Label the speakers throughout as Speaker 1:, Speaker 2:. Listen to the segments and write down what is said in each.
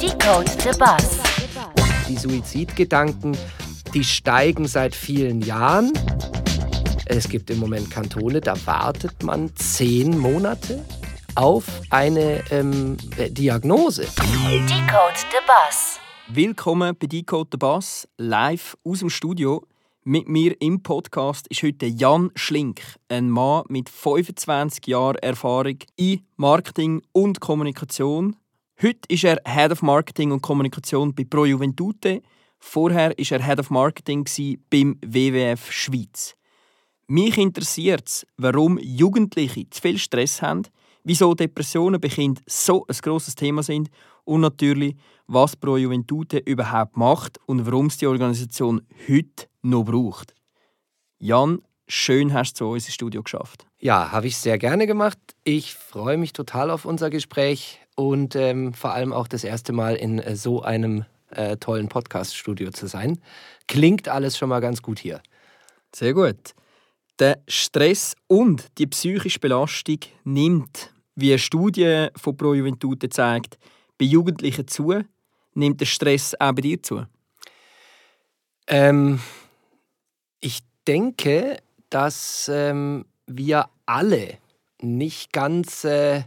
Speaker 1: Decode the Bus.
Speaker 2: Die Suizidgedanken, die steigen seit vielen Jahren. Es gibt im Moment Kantone, da wartet man zehn Monate auf eine ähm, Diagnose.
Speaker 1: Decode the Bus.
Speaker 3: Willkommen bei Decode the Bass, live aus dem Studio. Mit mir im Podcast ist heute Jan Schlink, ein Mann mit 25 Jahren Erfahrung in Marketing und Kommunikation. Heute ist er Head of Marketing und Kommunikation bei Pro Juventute. Vorher war er Head of Marketing beim WWF Schweiz. Mich interessiert es, warum Jugendliche zu viel Stress haben, wieso Depressionen bei Kindern so ein grosses Thema sind und natürlich, was Pro Juventute überhaupt macht und warum es die Organisation heute noch braucht. Jan, schön hast du zu uns ins Studio geschafft.
Speaker 2: Ja, habe ich sehr gerne gemacht. Ich freue mich total auf unser Gespräch und ähm, vor allem auch das erste Mal in äh, so einem äh, tollen Podcast-Studio zu sein. Klingt alles schon mal ganz gut hier.
Speaker 3: Sehr gut. Der Stress und die psychische Belastung nimmt, wie eine Studie von Pro Juventute zeigt, bei Jugendlichen zu. Nimmt der Stress auch bei dir zu?
Speaker 2: Ähm, ich denke, dass ähm, wir alle nicht ganz äh,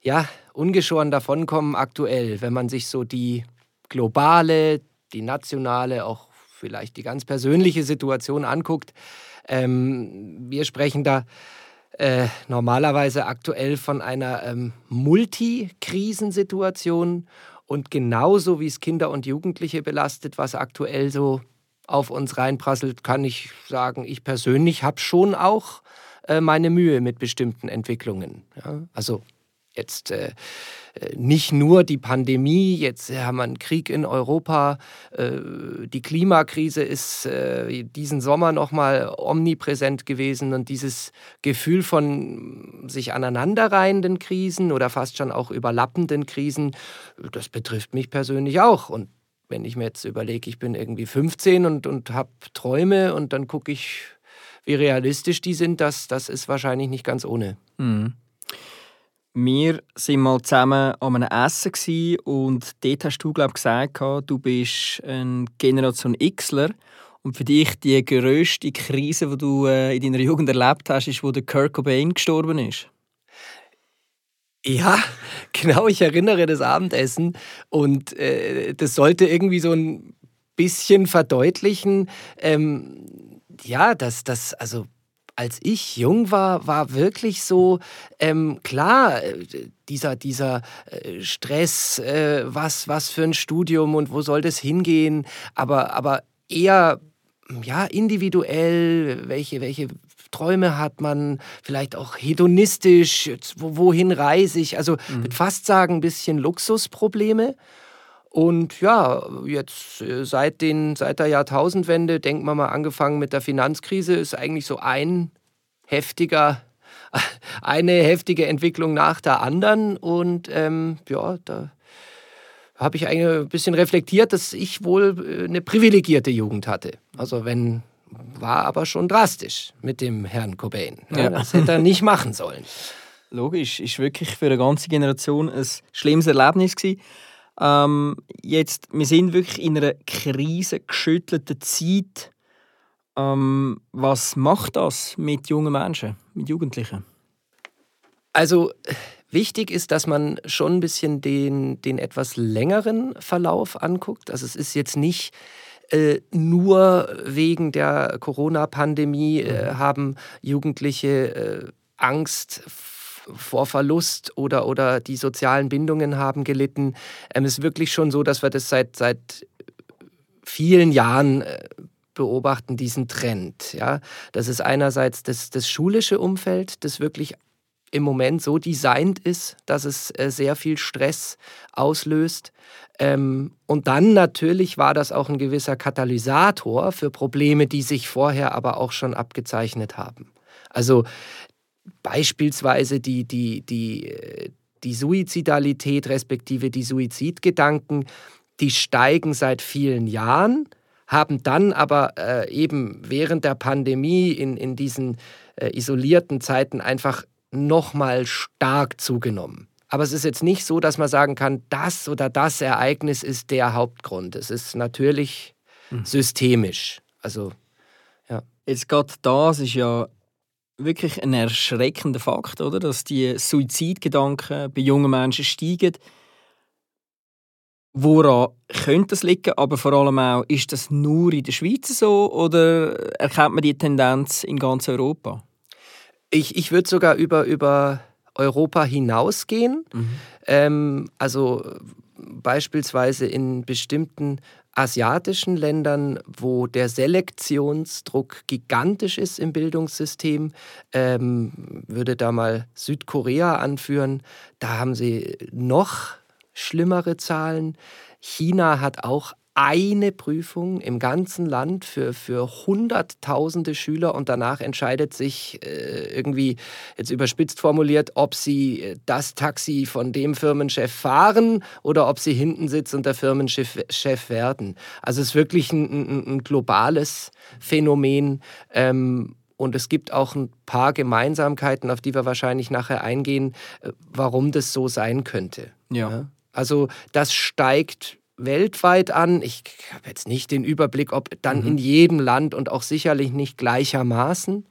Speaker 2: ja, ungeschoren davonkommen aktuell, wenn man sich so die globale, die nationale, auch vielleicht die ganz persönliche Situation anguckt. Ähm, wir sprechen da äh, normalerweise aktuell von einer ähm, Multikrisensituation und genauso wie es Kinder und Jugendliche belastet, was aktuell so auf uns reinprasselt, kann ich sagen, ich persönlich habe schon auch äh, meine Mühe mit bestimmten Entwicklungen. Ja? Also jetzt äh, nicht nur die Pandemie, jetzt haben wir einen Krieg in Europa, äh, die Klimakrise ist äh, diesen Sommer nochmal omnipräsent gewesen und dieses Gefühl von sich aneinanderreihenden Krisen oder fast schon auch überlappenden Krisen, das betrifft mich persönlich auch. Und wenn ich mir jetzt überlege, ich bin irgendwie 15 und, und habe Träume und dann gucke ich, wie realistisch die sind, das, das ist wahrscheinlich nicht ganz ohne.
Speaker 3: Mhm. Wir waren mal zusammen an einem Essen und dort hast du, glaube gesagt, du bist ein Generation Xler. Und für dich die grösste Krise, die du äh, in deiner Jugend erlebt hast, ist, wo der Kurt Cobain gestorben ist.
Speaker 2: Ja, genau, ich erinnere das Abendessen und äh, das sollte irgendwie so ein bisschen verdeutlichen, ähm, ja, dass das, also als ich jung war, war wirklich so, ähm, klar, äh, dieser, dieser äh, Stress, äh, was, was für ein Studium und wo soll das hingehen, aber, aber eher ja, individuell, welche, welche Träume hat man, vielleicht auch hedonistisch, wohin reise ich, also mhm. mit fast sagen ein bisschen Luxusprobleme. Und ja, jetzt äh, seit, den, seit der Jahrtausendwende, denken wir mal, angefangen mit der Finanzkrise, ist eigentlich so ein heftiger, eine heftige Entwicklung nach der anderen. Und ähm, ja, da habe ich ein bisschen reflektiert, dass ich wohl äh, eine privilegierte Jugend hatte. Also wenn war aber schon drastisch mit dem Herrn Cobain. Ja, Das hätte er nicht machen sollen.
Speaker 3: Logisch, ist wirklich für eine ganze Generation ein schlimmes Erlebnis gewesen. Ähm, jetzt, wir sind wirklich in einer krisengeschüttelten Zeit. Ähm, was macht das mit jungen Menschen, mit Jugendlichen?
Speaker 2: Also wichtig ist, dass man schon ein bisschen den, den etwas längeren Verlauf anguckt. Also es ist jetzt nicht äh, nur wegen der Corona-Pandemie äh, mhm. haben Jugendliche äh, Angst vor Verlust oder, oder die sozialen Bindungen haben gelitten. Ähm, es ist wirklich schon so, dass wir das seit, seit vielen Jahren äh, beobachten, diesen Trend. Ja? Das ist einerseits das, das schulische Umfeld, das wirklich im Moment so designt ist, dass es äh, sehr viel Stress auslöst. Ähm, und dann natürlich war das auch ein gewisser Katalysator für Probleme, die sich vorher aber auch schon abgezeichnet haben. Also beispielsweise die, die, die, die Suizidalität respektive die Suizidgedanken, die steigen seit vielen Jahren, haben dann aber äh, eben während der Pandemie in, in diesen äh, isolierten Zeiten einfach nochmal stark zugenommen. Aber es ist jetzt nicht so, dass man sagen kann, das oder das Ereignis ist der Hauptgrund. Es ist natürlich mhm. systemisch. Also, ja.
Speaker 3: Jetzt gerade das ist ja wirklich ein erschreckender Fakt, oder? Dass die Suizidgedanken bei jungen Menschen steigen. Woran könnte das liegen? Aber vor allem auch, ist das nur in der Schweiz so oder erkennt man die Tendenz in ganz Europa?
Speaker 2: Ich, ich würde sogar über, über Europa hinausgehen. Mhm. Ähm, also beispielsweise in bestimmten asiatischen Ländern, wo der Selektionsdruck gigantisch ist im Bildungssystem, ähm, würde da mal Südkorea anführen, da haben sie noch schlimmere Zahlen. China hat auch eine Prüfung im ganzen Land für, für hunderttausende Schüler und danach entscheidet sich äh, irgendwie, jetzt überspitzt formuliert, ob sie äh, das Taxi von dem Firmenchef fahren oder ob sie hinten sitzen und der Firmenchef Chef werden. Also es ist wirklich ein, ein, ein globales Phänomen. Ähm, und es gibt auch ein paar Gemeinsamkeiten, auf die wir wahrscheinlich nachher eingehen, äh, warum das so sein könnte.
Speaker 3: Ja. ja?
Speaker 2: Also das steigt weltweit an. Ich habe jetzt nicht den Überblick, ob dann mhm. in jedem Land und auch sicherlich nicht gleichermaßen.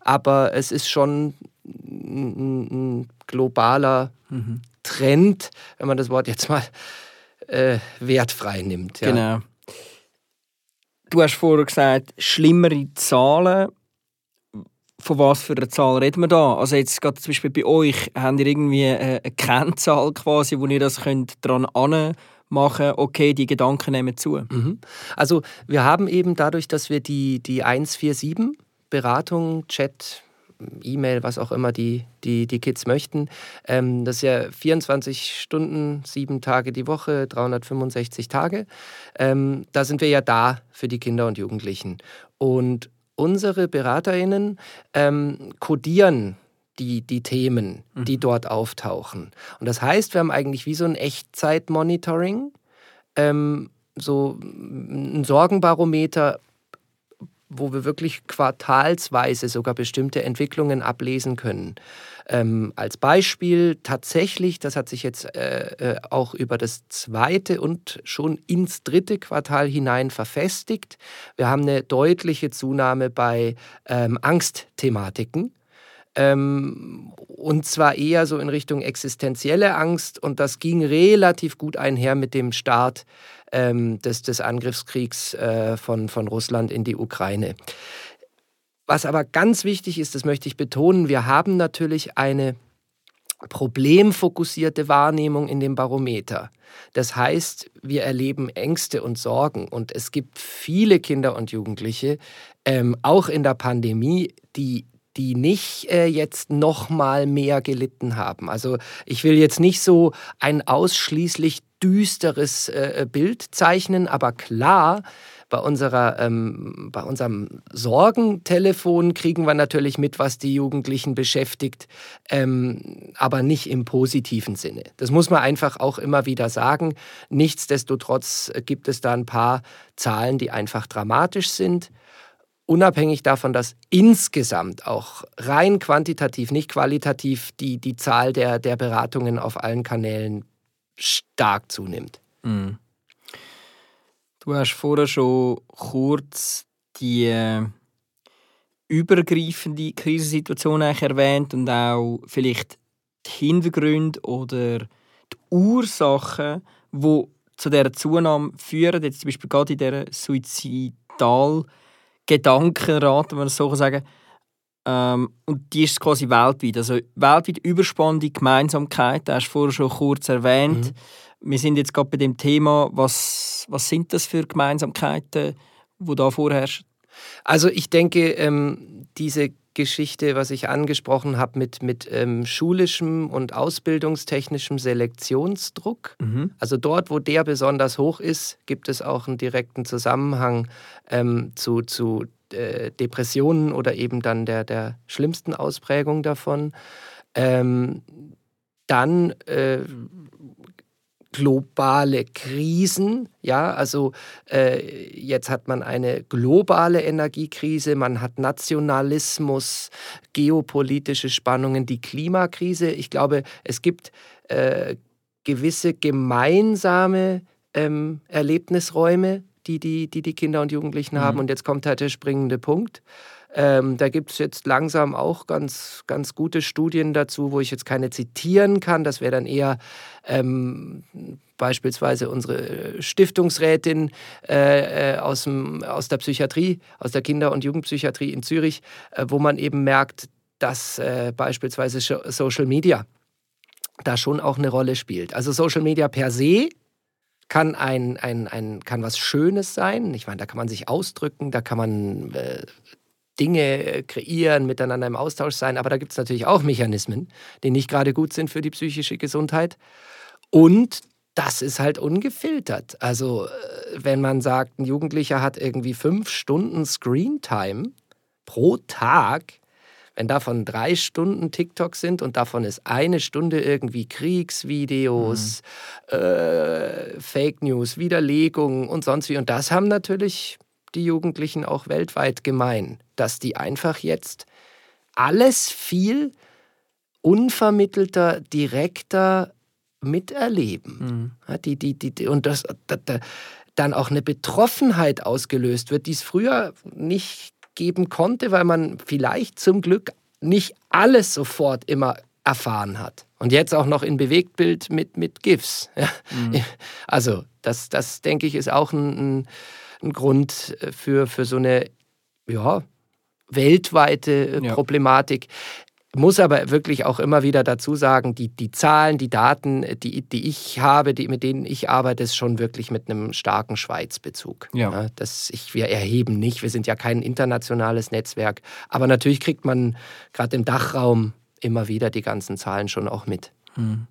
Speaker 2: Aber es ist schon ein, ein globaler mhm. Trend, wenn man das Wort jetzt mal äh, wertfrei nimmt.
Speaker 3: Ja. Genau. Du hast vorher gesagt, schlimmere Zahlen. Von was für einer Zahl reden wir da? Also jetzt gerade zum Beispiel bei euch, habt ihr irgendwie eine Kennzahl quasi, wo ihr das könnt dran an machen, okay, die Gedanken nehmen zu?
Speaker 2: Mhm. Also wir haben eben dadurch, dass wir die, die 147 Beratung, Chat, E-Mail, was auch immer die, die, die Kids möchten. Ähm, das ist ja 24 Stunden, sieben Tage die Woche, 365 Tage. Ähm, da sind wir ja da für die Kinder und Jugendlichen. Und unsere BeraterInnen ähm, kodieren die, die Themen, die mhm. dort auftauchen. Und das heißt, wir haben eigentlich wie so ein Echtzeit-Monitoring, ähm, so ein Sorgenbarometer, wo wir wirklich quartalsweise sogar bestimmte Entwicklungen ablesen können. Ähm, als Beispiel tatsächlich, das hat sich jetzt äh, äh auch über das zweite und schon ins dritte Quartal hinein verfestigt. Wir haben eine deutliche Zunahme bei ähm, Angstthematiken. Ähm, und zwar eher so in Richtung existenzielle Angst. Und das ging relativ gut einher mit dem Start ähm, des, des Angriffskriegs äh, von, von Russland in die Ukraine. Was aber ganz wichtig ist, das möchte ich betonen, wir haben natürlich eine problemfokussierte Wahrnehmung in dem Barometer. Das heißt, wir erleben Ängste und Sorgen und es gibt viele Kinder und Jugendliche, ähm, auch in der Pandemie, die die nicht äh, jetzt noch mal mehr gelitten haben. Also ich will jetzt nicht so ein ausschließlich düsteres äh, Bild zeichnen, aber klar, bei, unserer, ähm, bei unserem Sorgentelefon kriegen wir natürlich mit, was die Jugendlichen beschäftigt, ähm, aber nicht im positiven Sinne. Das muss man einfach auch immer wieder sagen. Nichtsdestotrotz gibt es da ein paar Zahlen, die einfach dramatisch sind unabhängig davon, dass insgesamt auch rein quantitativ, nicht qualitativ, die, die Zahl der, der Beratungen auf allen Kanälen stark zunimmt. Mhm.
Speaker 3: Du hast vorher schon kurz die äh, übergreifende Krisensituation erwähnt und auch vielleicht die Hintergründe oder die Ursachen, die zu dieser Zunahme führen, jetzt zum Beispiel gerade in dieser Suizidal- Gedankenrat, wenn man das so sagen ähm, und die ist quasi weltweit. Also weltweit überspannende Gemeinsamkeit, das hast du vorher schon kurz erwähnt. Mhm. Wir sind jetzt gerade bei dem Thema, was, was sind das für Gemeinsamkeiten, die da vorherrschen?
Speaker 2: Also ich denke, ähm, diese Geschichte, was ich angesprochen habe mit, mit ähm, schulischem und ausbildungstechnischem Selektionsdruck. Mhm. Also dort, wo der besonders hoch ist, gibt es auch einen direkten Zusammenhang ähm, zu, zu äh, Depressionen oder eben dann der, der schlimmsten Ausprägung davon. Ähm, dann äh, globale Krisen. Ja, also äh, jetzt hat man eine globale Energiekrise, man hat Nationalismus, geopolitische Spannungen, die Klimakrise. Ich glaube, es gibt äh, gewisse gemeinsame ähm, Erlebnisräume, die die, die die Kinder und Jugendlichen mhm. haben. Und jetzt kommt halt der springende Punkt. Ähm, da gibt es jetzt langsam auch ganz, ganz gute Studien dazu, wo ich jetzt keine zitieren kann. Das wäre dann eher ähm, beispielsweise unsere Stiftungsrätin äh, äh, aus, dem, aus der Psychiatrie, aus der Kinder- und Jugendpsychiatrie in Zürich, äh, wo man eben merkt, dass äh, beispielsweise Social Media da schon auch eine Rolle spielt. Also Social Media per se kann ein, ein, ein kann was Schönes sein. Ich meine, da kann man sich ausdrücken, da kann man äh, Dinge kreieren, miteinander im Austausch sein. Aber da gibt es natürlich auch Mechanismen, die nicht gerade gut sind für die psychische Gesundheit. Und das ist halt ungefiltert. Also, äh, wenn man sagt, ein Jugendlicher hat irgendwie fünf Stunden Screentime pro Tag, wenn davon drei Stunden TikTok sind und davon ist eine Stunde irgendwie Kriegsvideos, mhm. äh, Fake News, Widerlegungen und sonst wie. Und das haben natürlich die Jugendlichen auch weltweit gemein, dass die einfach jetzt alles viel unvermittelter, direkter miterleben. Mhm. Die, die, die, und das, da, da, dann auch eine Betroffenheit ausgelöst wird, die es früher nicht geben konnte, weil man vielleicht zum Glück nicht alles sofort immer erfahren hat. Und jetzt auch noch in Bewegtbild mit, mit GIFs. Ja. Mhm. Also das, das denke ich, ist auch ein, ein ein Grund äh, für, für so eine ja, weltweite äh, ja. Problematik. Muss aber wirklich auch immer wieder dazu sagen, die, die Zahlen, die Daten, die, die ich habe, die, mit denen ich arbeite, ist schon wirklich mit einem starken Schweizbezug. Ja. ja das ich, wir erheben nicht, wir sind ja kein internationales Netzwerk. Aber natürlich kriegt man gerade im Dachraum immer wieder die ganzen Zahlen schon auch mit. Mhm.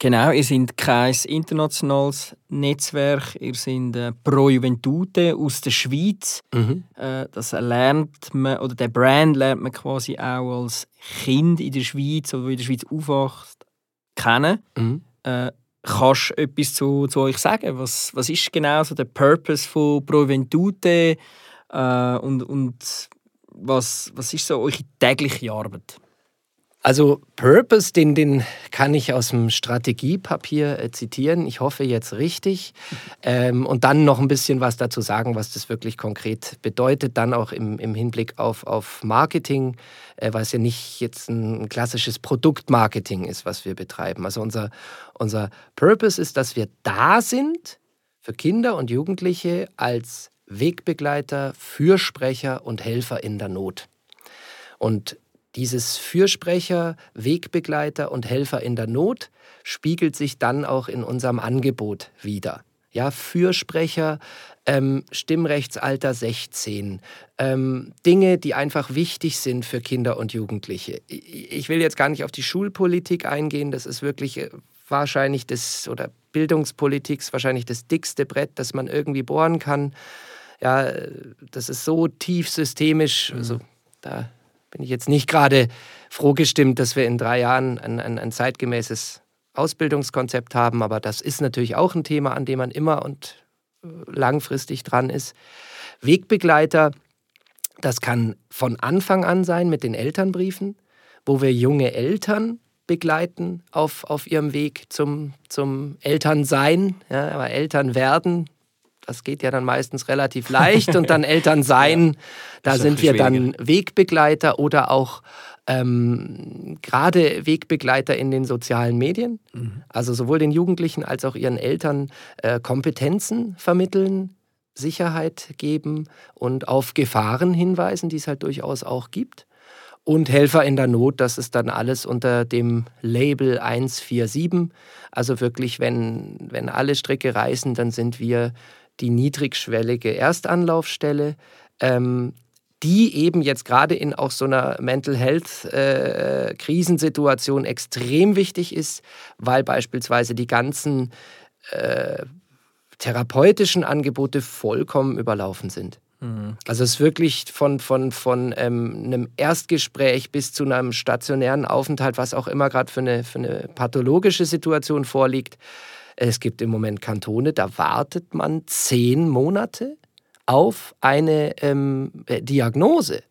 Speaker 3: Genau, ihr seid kein internationales Netzwerk, ihr seid äh, Pro Juventute aus der Schweiz. Mhm. Äh, das lernt man, oder der Brand lernt man quasi auch als Kind in der Schweiz oder in der Schweiz aufwacht, kennen. Mhm. Äh, kannst du etwas zu, zu euch sagen? Was, was ist genau so der Purpose von Pro Juventute äh, und, und was, was ist so eure tägliche Arbeit?
Speaker 2: Also Purpose, den, den kann ich aus dem Strategiepapier äh, zitieren. Ich hoffe jetzt richtig. Ähm, und dann noch ein bisschen was dazu sagen, was das wirklich konkret bedeutet. Dann auch im, im Hinblick auf, auf Marketing, äh, weil es ja nicht jetzt ein, klassisches Produktmarketing ist, was wir betreiben. Also unser, unser Purpose ist, dass wir da sind für Kinder und Jugendliche als Wegbegleiter, Fürsprecher und Helfer in der Not. Und dieses Fürsprecher, Wegbegleiter und Helfer in der Not spiegelt sich dann auch in unserem Angebot wieder. Ja, Fürsprecher, ähm, Stimmrechtsalter 16, ähm, Dinge, die einfach wichtig sind für Kinder und Jugendliche. Ich will jetzt gar nicht auf die Schulpolitik eingehen, das ist wirklich äh, wahrscheinlich das, oder Bildungspolitik ist wahrscheinlich das dickste Brett, das man irgendwie bohren kann. Ja, das ist so tief systemisch, also mhm. da bin ich jetzt nicht gerade froh gestimmt, dass wir in drei Jahren ein, ein, ein zeitgemäßes Ausbildungskonzept haben, aber das ist natürlich auch ein Thema, an dem man immer und äh, langfristig dran ist. Wegbegleiter, das kann von Anfang an sein mit den Elternbriefen, wo wir junge Eltern begleiten auf, auf ihrem Weg zum, zum Elternsein, ja, aber Eltern werden, das geht ja dann meistens relativ leicht und dann Eltern sein, ja, da sind wir dann Wegbegleiter oder auch ähm, gerade Wegbegleiter in den sozialen Medien. Mhm. Also sowohl den Jugendlichen als auch ihren Eltern äh, Kompetenzen vermitteln, Sicherheit geben und auf Gefahren hinweisen, die es halt durchaus auch gibt. Und Helfer in der Not, das ist dann alles unter dem Label 147. Also wirklich, wenn, wenn alle Stricke reißen, dann sind wir die niedrigschwellige Erstanlaufstelle, ähm, die eben jetzt gerade in auch so einer Mental Health äh, Krisensituation extrem wichtig ist, weil beispielsweise die ganzen äh, therapeutischen Angebote vollkommen überlaufen sind. Also es ist wirklich von, von, von ähm, einem Erstgespräch bis zu einem stationären Aufenthalt, was auch immer gerade für eine, für eine pathologische Situation vorliegt. Es gibt im Moment Kantone, da wartet man zehn Monate auf eine ähm, Diagnose.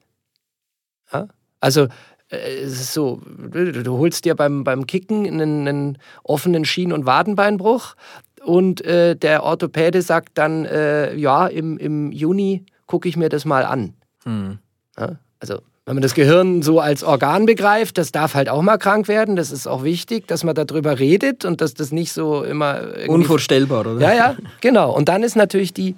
Speaker 2: Ja? Also äh, so, du, du holst dir beim, beim Kicken einen, einen offenen Schien- und Wadenbeinbruch und äh, der Orthopäde sagt dann, äh, ja, im, im Juni gucke ich mir das mal an.
Speaker 3: Hm.
Speaker 2: Ja? Also wenn man das Gehirn so als Organ begreift, das darf halt auch mal krank werden. Das ist auch wichtig, dass man darüber redet und dass das nicht so immer
Speaker 3: Unvorstellbar, oder?
Speaker 2: ja, ja, genau. Und dann ist natürlich die,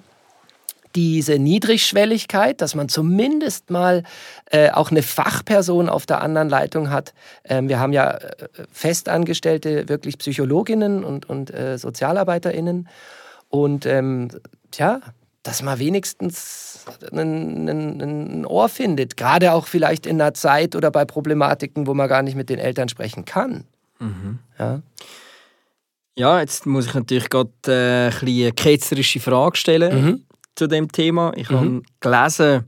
Speaker 2: diese Niedrigschwelligkeit, dass man zumindest mal äh, auch eine Fachperson auf der anderen Leitung hat. Ähm, wir haben ja äh, festangestellte, wirklich Psychologinnen und, und äh, SozialarbeiterInnen. Und ähm, tja, dass man wenigstens ein, ein, ein Ohr findet. Gerade auch vielleicht in einer Zeit oder bei Problematiken, wo man gar nicht mit den Eltern sprechen kann. Ja.
Speaker 3: Ja, jetzt muss ich natürlich gerade äh, ein bisschen eine ketzerische Frage stellen
Speaker 2: Mhm.
Speaker 3: zu dem Thema. Ich habe gelesen,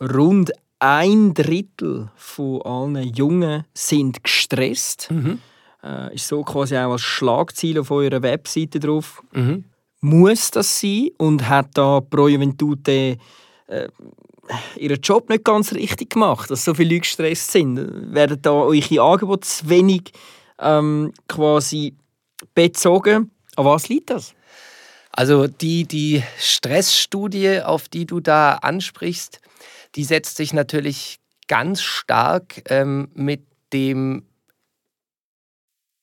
Speaker 3: rund ein Drittel von allen Jungen sind gestresst.
Speaker 2: Mhm.
Speaker 3: Äh, ist so quasi auch als Schlagziel auf eurer Webseite drauf.
Speaker 2: Mhm.
Speaker 3: Muss das sein? Und hat da Pro Juventute äh, ihren Job nicht ganz richtig gemacht, dass so viele Leute gestresst sind? Werden da eure Angebote zu wenig ähm, quasi bezogen? An was liegt das?
Speaker 2: Also die, die Stressstudie, auf die du da ansprichst, die setzt sich natürlich ganz stark ähm, mit dem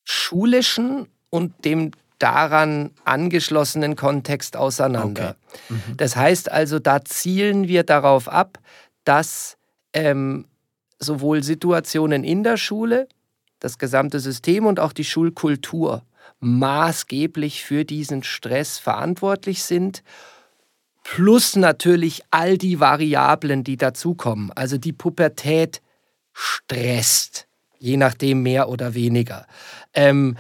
Speaker 2: schulischen und dem daran angeschlossenen Kontext auseinander. Das heißt also, da zielen wir darauf ab, dass ähm, sowohl Situationen in der Schule, das gesamte System und auch die Schulkultur maßgeblich für diesen Stress verantwortlich sind. Plus natürlich all die Variablen, die dazukommen. Also die Pubertät stresst, je nachdem mehr oder weniger. Ähm,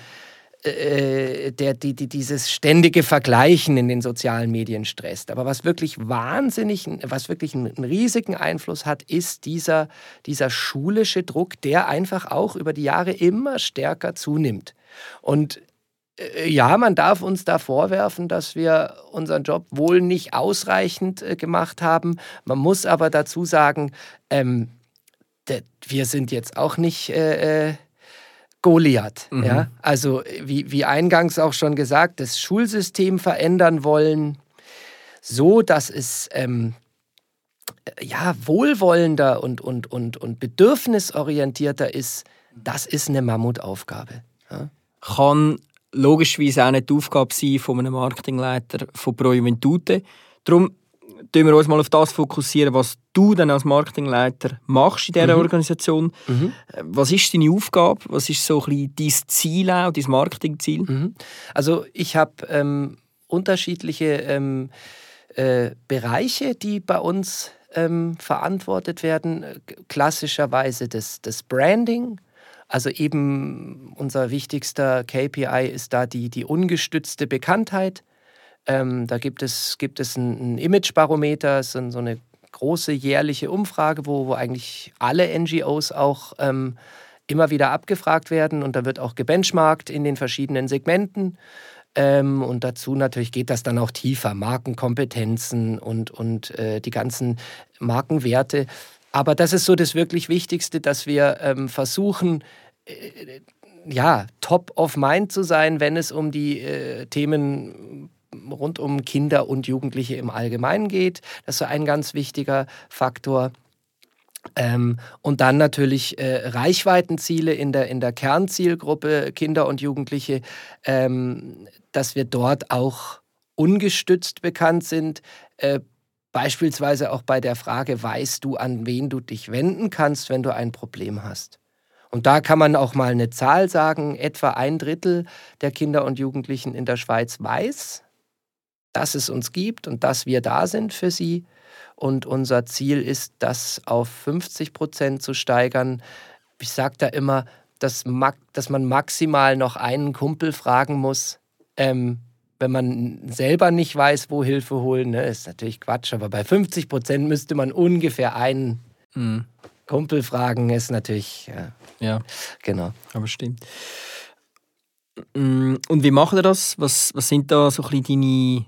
Speaker 2: äh, der, die, die, dieses ständige Vergleichen in den sozialen Medien stresst. Aber was wirklich wahnsinnig, was wirklich einen, einen riesigen Einfluss hat, ist dieser, dieser schulische Druck, der einfach auch über die Jahre immer stärker zunimmt. Und äh, ja, man darf uns da vorwerfen, dass wir unseren Job wohl nicht ausreichend äh, gemacht haben. Man muss aber dazu sagen, ähm, wir sind jetzt auch nicht äh, Goliath. Ja? Also wie, wie eingangs auch schon gesagt, das Schulsystem verändern wollen, so dass es ähm, äh, ja, wohlwollender und, und, und, und bedürfnisorientierter ist, das ist eine Mammutaufgabe. Ja?
Speaker 3: kann logischerweise auch nicht die Aufgabe sein von einem Marketingleiter von Pro Juventute. Darum fokussieren wir uns mal auf das fokussieren, was du dann als Marketingleiter machst in dieser Organisation. Äh, Was ist deine Aufgabe? Was ist so ein bisschen dein Ziel auch, dein Marketingziel?
Speaker 2: Mhm. Also ich habe ähm, unterschiedliche ähm, äh, Bereiche, die bei uns ähm, verantwortet werden. Äh, Klassischerweise das, das Branding. Also eben unser wichtigster KPI ist da die, die ungestützte Bekanntheit. Ähm, da gibt es, gibt es ein, ein Imagebarometer, so, eine große jährliche Umfrage, wo, wo eigentlich alle NGOs auch ähm, immer wieder abgefragt werden und da wird auch gebenchmarkt in den verschiedenen Segmenten. Ähm, und dazu natürlich geht das dann auch tiefer, Markenkompetenzen und, und äh, die ganzen Markenwerte. Aber das ist so das wirklich Wichtigste, dass wir ähm, versuchen, äh, ja, top of mind zu sein, wenn es um die äh, Themen rund um Kinder und Jugendliche im Allgemeinen geht. Das ist so ein ganz wichtiger Faktor. Ähm, und dann natürlich äh, Reichweitenziele in der, in der Kernzielgruppe Kinder und Jugendliche, ähm, dass wir dort auch ungestützt bekannt sind. Äh, beispielsweise auch bei der Frage, weißt du, an wen du dich wenden kannst, wenn du ein Problem hast. Und da kann man auch mal eine Zahl sagen, etwa ein Drittel der Kinder und Jugendlichen in der Schweiz weiß, dass es uns gibt und dass wir da sind für sie. Und unser Ziel ist, das auf 50 Prozent zu steigern. Ich sage da immer, dass, dass man maximal noch einen Kumpel fragen muss, ähm, wenn man selber nicht weiß, wo Hilfe holen, ne, ist natürlich Quatsch. Aber bei 50 Prozent müsste man ungefähr einen
Speaker 3: Mhm.
Speaker 2: Kumpel fragen, ist natürlich, ja,
Speaker 3: Ja,
Speaker 2: genau.
Speaker 3: aber stimmt. Mm, Und wie macht ihr das? Was, was sind da so ein bisschen deine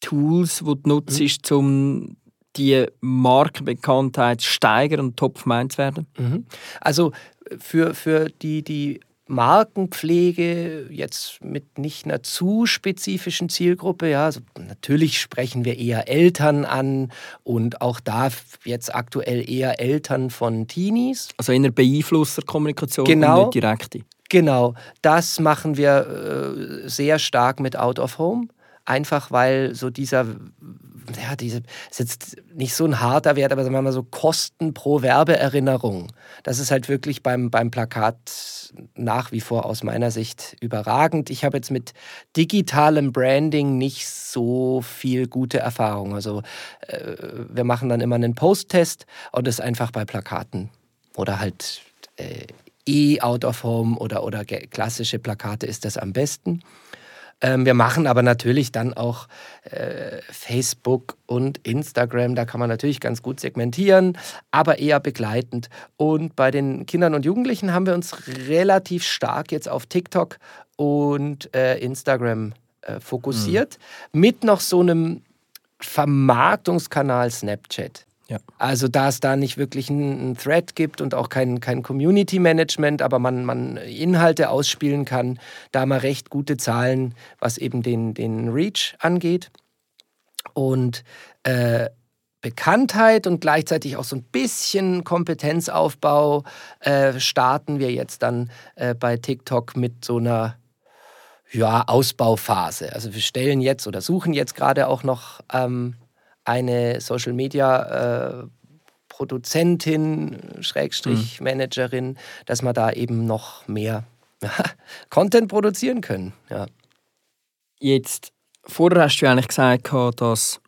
Speaker 3: Tools, die du nutzt, um die Markenbekanntheit zu steigern und top zu werden?
Speaker 2: Mhm. Also für, für die, die Markenpflege jetzt mit nicht einer zu spezifischen Zielgruppe, ja, also natürlich sprechen wir eher Eltern an und auch da jetzt aktuell eher Eltern von Teenies.
Speaker 3: Also in der Beeinflusserkommunikation
Speaker 2: Genau.
Speaker 3: und nicht direkte.
Speaker 2: Genau, das machen wir äh, sehr stark mit Out of Home. Einfach weil so dieser, ja, diese, ist jetzt nicht so ein harter Wert, aber sagen wir mal so Kosten pro Werbeerinnerung. Das ist halt wirklich beim, beim Plakat nach wie vor aus meiner Sicht überragend. Ich habe jetzt mit digitalem Branding nicht so viel gute Erfahrung. Also äh, wir machen dann immer einen Post-Test und das einfach bei Plakaten oder halt äh, E-Out of Home oder, oder klassische Plakate ist das am besten. Ähm, wir machen aber natürlich dann auch äh, Facebook und Instagram. Da kann man natürlich ganz gut segmentieren, aber eher begleitend. Und bei den Kindern und Jugendlichen haben wir uns relativ stark jetzt auf TikTok und äh, Instagram äh, fokussiert, mit noch so einem Vermarktungskanal Snapchat.
Speaker 3: Ja.
Speaker 2: Also da es da nicht wirklich einen Thread gibt und auch kein, kein Community-Management, aber man, man Inhalte ausspielen kann, da haben wir recht gute Zahlen, was eben den, den Reach angeht. Und äh, Bekanntheit und gleichzeitig auch so ein bisschen Kompetenzaufbau äh, starten wir jetzt dann äh, bei TikTok mit so einer ja, Ausbauphase. Also wir stellen jetzt oder suchen jetzt gerade auch noch ähm, eine Social Media äh, Produzentin, Schrägstrich Managerin, dass wir da eben noch mehr Content produzieren können. Ja.
Speaker 3: Jetzt, vorher hast du ja eigentlich gesagt, dass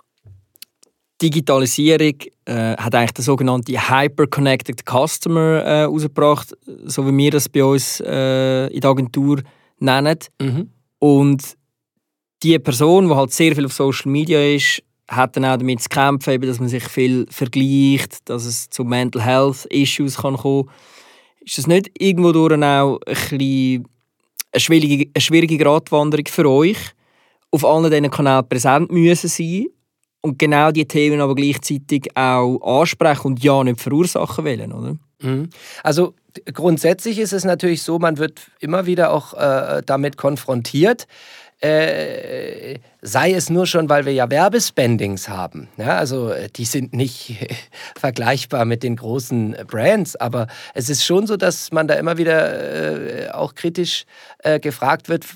Speaker 3: Digitalisierung äh, hat eigentlich den sogenannten Hyper-Connected Customer äh, rausgebracht, so wie wir das bei uns äh, in der Agentur nennen.
Speaker 2: Mhm.
Speaker 3: Und die Person, die halt sehr viel auf Social Media ist, hat dann auch damit zu kämpfen, eben, dass man sich viel vergleicht, dass es zu Mental Health Issues kann kommen. Ist das nicht irgendwo auch ein eine schwierige, eine schwierige Gratwanderung für euch, auf allen diesen Kanälen präsent müssen sein und genau die Themen aber gleichzeitig auch ansprechen und ja nicht verursachen wollen, oder?
Speaker 2: Mhm. Also grundsätzlich ist es natürlich so, man wird immer wieder auch äh, damit konfrontiert. Äh, sei es nur schon, weil wir ja Werbespendings haben. Ja, also äh, die sind nicht vergleichbar mit den großen Brands, aber es ist schon so, dass man da immer wieder äh, auch kritisch äh, gefragt wird,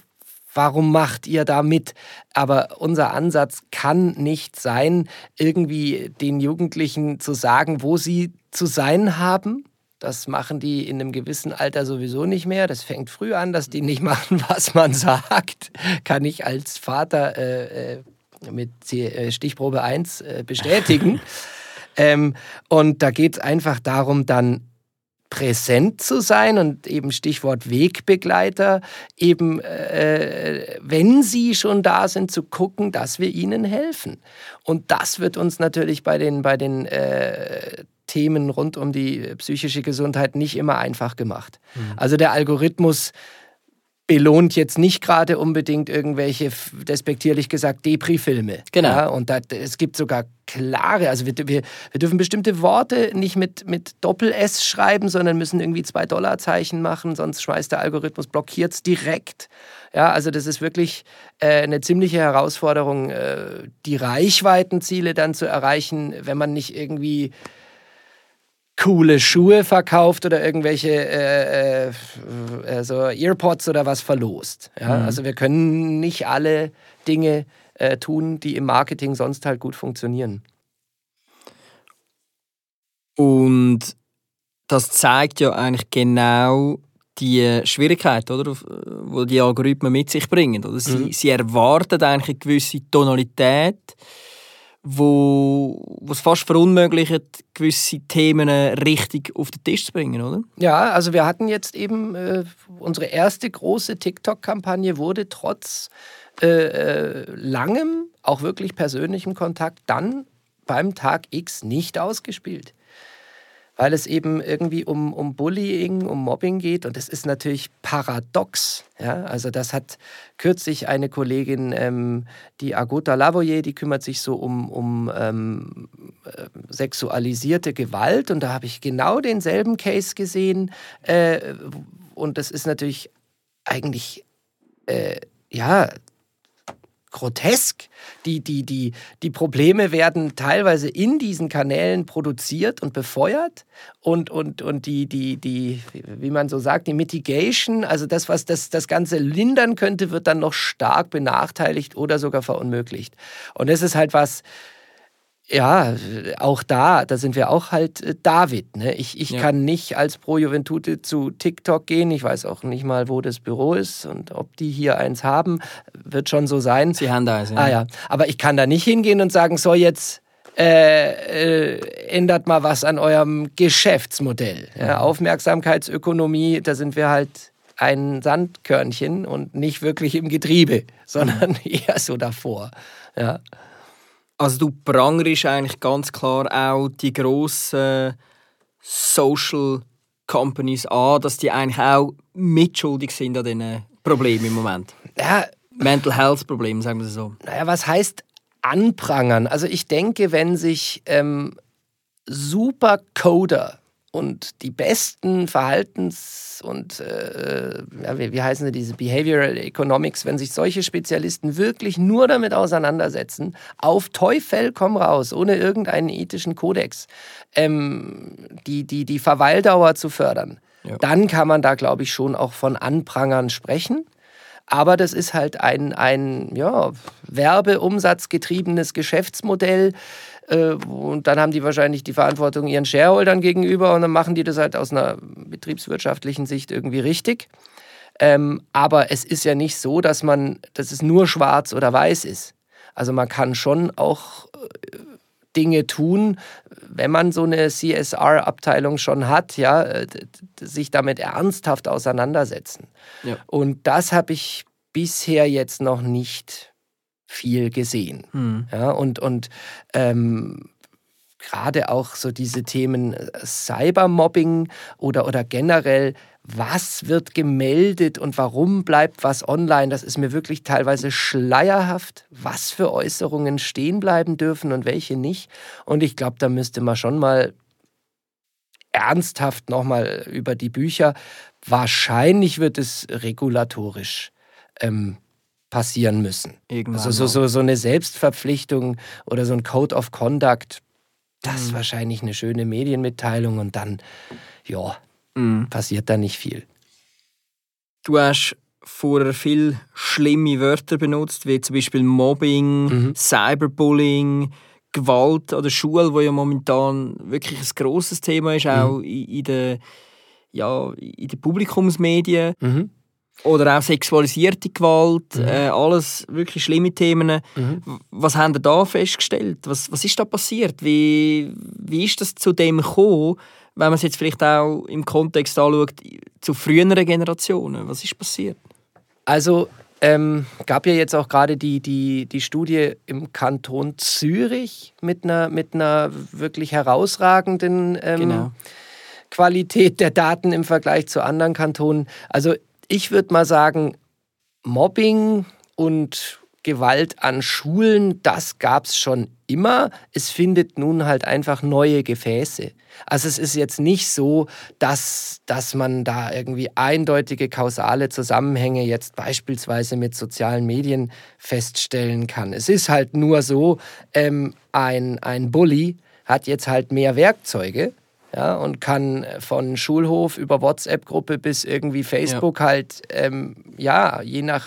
Speaker 2: warum macht ihr da mit? Aber unser Ansatz kann nicht sein, irgendwie den Jugendlichen zu sagen, wo sie zu sein haben. Das machen die in einem gewissen Alter sowieso nicht mehr. Das fängt früh an, dass die nicht machen, was man sagt. Kann ich als Vater äh, äh, mit äh, Stichprobe 1 äh, bestätigen. ähm, und da geht es einfach darum, dann präsent zu sein und eben Stichwort Wegbegleiter, eben äh, wenn sie schon da sind, zu gucken, dass wir ihnen helfen. Und das wird uns natürlich bei den, bei den äh, Themen rund um die psychische Gesundheit nicht immer einfach gemacht. Also der Algorithmus belohnt jetzt nicht gerade unbedingt irgendwelche, despektierlich gesagt, Depri-Filme.
Speaker 3: Genau.
Speaker 2: Ja, und da, es gibt sogar klare, also wir, wir, wir dürfen bestimmte Worte nicht mit, mit Doppel-S schreiben, sondern müssen irgendwie zwei Dollarzeichen machen, sonst schmeißt der Algorithmus, blockiert es direkt. Ja, also das ist wirklich äh, eine ziemliche Herausforderung, äh, die Reichweitenziele dann zu erreichen, wenn man nicht irgendwie coole Schuhe verkauft oder irgendwelche äh, äh, äh, so Earpods oder was verlost. Ja? Also wir können nicht alle Dinge äh, tun, die im Marketing sonst halt gut funktionieren.
Speaker 3: Und das zeigt ja eigentlich genau die Schwierigkeit, oder, wo die Algorithmen mit sich bringen. Oder? Sie,
Speaker 2: Mhm.
Speaker 3: sie erwarten eigentlich eine gewisse Tonalität, wo es fast verunmöglicht, gewisse Themen richtig auf den Tisch zu bringen, oder?
Speaker 2: Ja, also wir hatten jetzt eben, äh, unsere erste große TikTok-Kampagne wurde trotz äh, äh, langem, auch wirklich persönlichem Kontakt dann beim Tag X nicht ausgespielt weil es eben irgendwie um, um Bullying, um Mobbing geht. Und das ist natürlich paradox. Ja? Also das hat kürzlich eine Kollegin, ähm, die Agota Lavoyer, die kümmert sich so um, um ähm, äh, sexualisierte Gewalt. Und da habe ich genau denselben Case gesehen. Äh, und das ist natürlich eigentlich, äh, ja, grotesk. Die, die, die, die Probleme werden teilweise in diesen Kanälen produziert und befeuert. Und, und, und die, die, die, wie man so sagt, die Mitigation, also das, was das, das Ganze lindern könnte, wird dann noch stark benachteiligt oder sogar verunmöglicht. Und das ist halt was, ja, auch da, da sind wir auch halt äh, David. Ne? Ich, ich ja. kann nicht als Pro Juventute zu TikTok gehen. Ich weiß auch nicht mal, wo das Büro ist und ob die hier eins haben. Wird schon so sein.
Speaker 3: Sie haben da eins,
Speaker 2: ja. Ah ja, aber ich kann da nicht hingehen und sagen, so jetzt äh, äh, ändert mal was an eurem Geschäftsmodell. Ja, Aufmerksamkeitsökonomie, da sind wir halt ein Sandkörnchen und nicht wirklich im Getriebe, sondern eher so davor. Ja.
Speaker 3: Also du prangerst eigentlich ganz klar auch die grossen Social Companies an, dass die eigentlich auch mitschuldig sind an diesen Problemen im Moment.
Speaker 2: Ja.
Speaker 3: Mental Health Probleme, sagen wir so.
Speaker 2: Naja, was heißt anprangern? Also ich denke, wenn sich ähm, Supercoder und die besten Verhaltens- und äh, ja, wie, wie heißen sie diese Behavioral Economics, wenn sich solche Spezialisten wirklich nur damit auseinandersetzen, auf Teufel komm raus, ohne irgendeinen ethischen Kodex, ähm, die, die, die Verweildauer zu fördern, ja. dann kann man da, glaube ich, schon auch von Anprangern sprechen. Aber das ist halt ein, ein ja, werbeumsatzgetriebenes Geschäftsmodell, und dann haben die wahrscheinlich die Verantwortung ihren Shareholdern gegenüber und dann machen die das halt aus einer betriebswirtschaftlichen Sicht irgendwie richtig. Ähm, aber es ist ja nicht so, dass man, dass es nur schwarz oder weiß ist. Also man kann schon auch äh, Dinge tun, wenn man so eine CSR-Abteilung schon hat, ja, äh, sich damit ernsthaft auseinandersetzen. Ja. Und das habe ich bisher jetzt noch nicht viel gesehen. Mhm. Ja, und und ähm, gerade auch so diese Themen äh, Cybermobbing oder, oder generell, was wird gemeldet und warum bleibt was online, das ist mir wirklich teilweise schleierhaft, was für Äußerungen stehen bleiben dürfen und welche nicht. Und ich glaube, da müsste man schon mal ernsthaft nochmal über die Bücher. Wahrscheinlich wird es regulatorisch ähm, passieren müssen. Irgendwann also so, so, so eine Selbstverpflichtung oder so ein Code of Conduct, das ist mhm. wahrscheinlich eine schöne Medienmitteilung und dann, ja, mhm. passiert da nicht viel.
Speaker 3: Du hast vorher viel schlimme Wörter benutzt, wie zum Beispiel Mobbing, mhm. Cyberbullying, Gewalt an der Schule, wo ja momentan wirklich ein großes Thema ist, auch mhm. in, in den ja, in den Publikumsmedien. Mhm. Oder auch sexualisierte Gewalt, mhm. äh, alles wirklich schlimme Themen. Mhm. Was haben ihr da festgestellt? Was, was ist da passiert? Wie, wie ist das zu dem gekommen, wenn man es jetzt vielleicht auch im Kontext anschaut, zu früheren Generationen? Was ist passiert?
Speaker 2: Also ähm, gab ja jetzt auch gerade die, die, die Studie im Kanton Zürich mit einer, mit einer wirklich herausragenden ähm, genau. Qualität der Daten im Vergleich zu anderen Kantonen. Also ich würde mal sagen, Mobbing und Gewalt an Schulen, das gab es schon immer. Es findet nun halt einfach neue Gefäße. Also es ist jetzt nicht so, dass, dass man da irgendwie eindeutige kausale Zusammenhänge jetzt beispielsweise mit sozialen Medien feststellen kann. Es ist halt nur so, ähm, ein, ein Bully hat jetzt halt mehr Werkzeuge ja, und kann von Schulhof über WhatsApp-Gruppe bis irgendwie Facebook ja. halt, ähm, ja, je nach,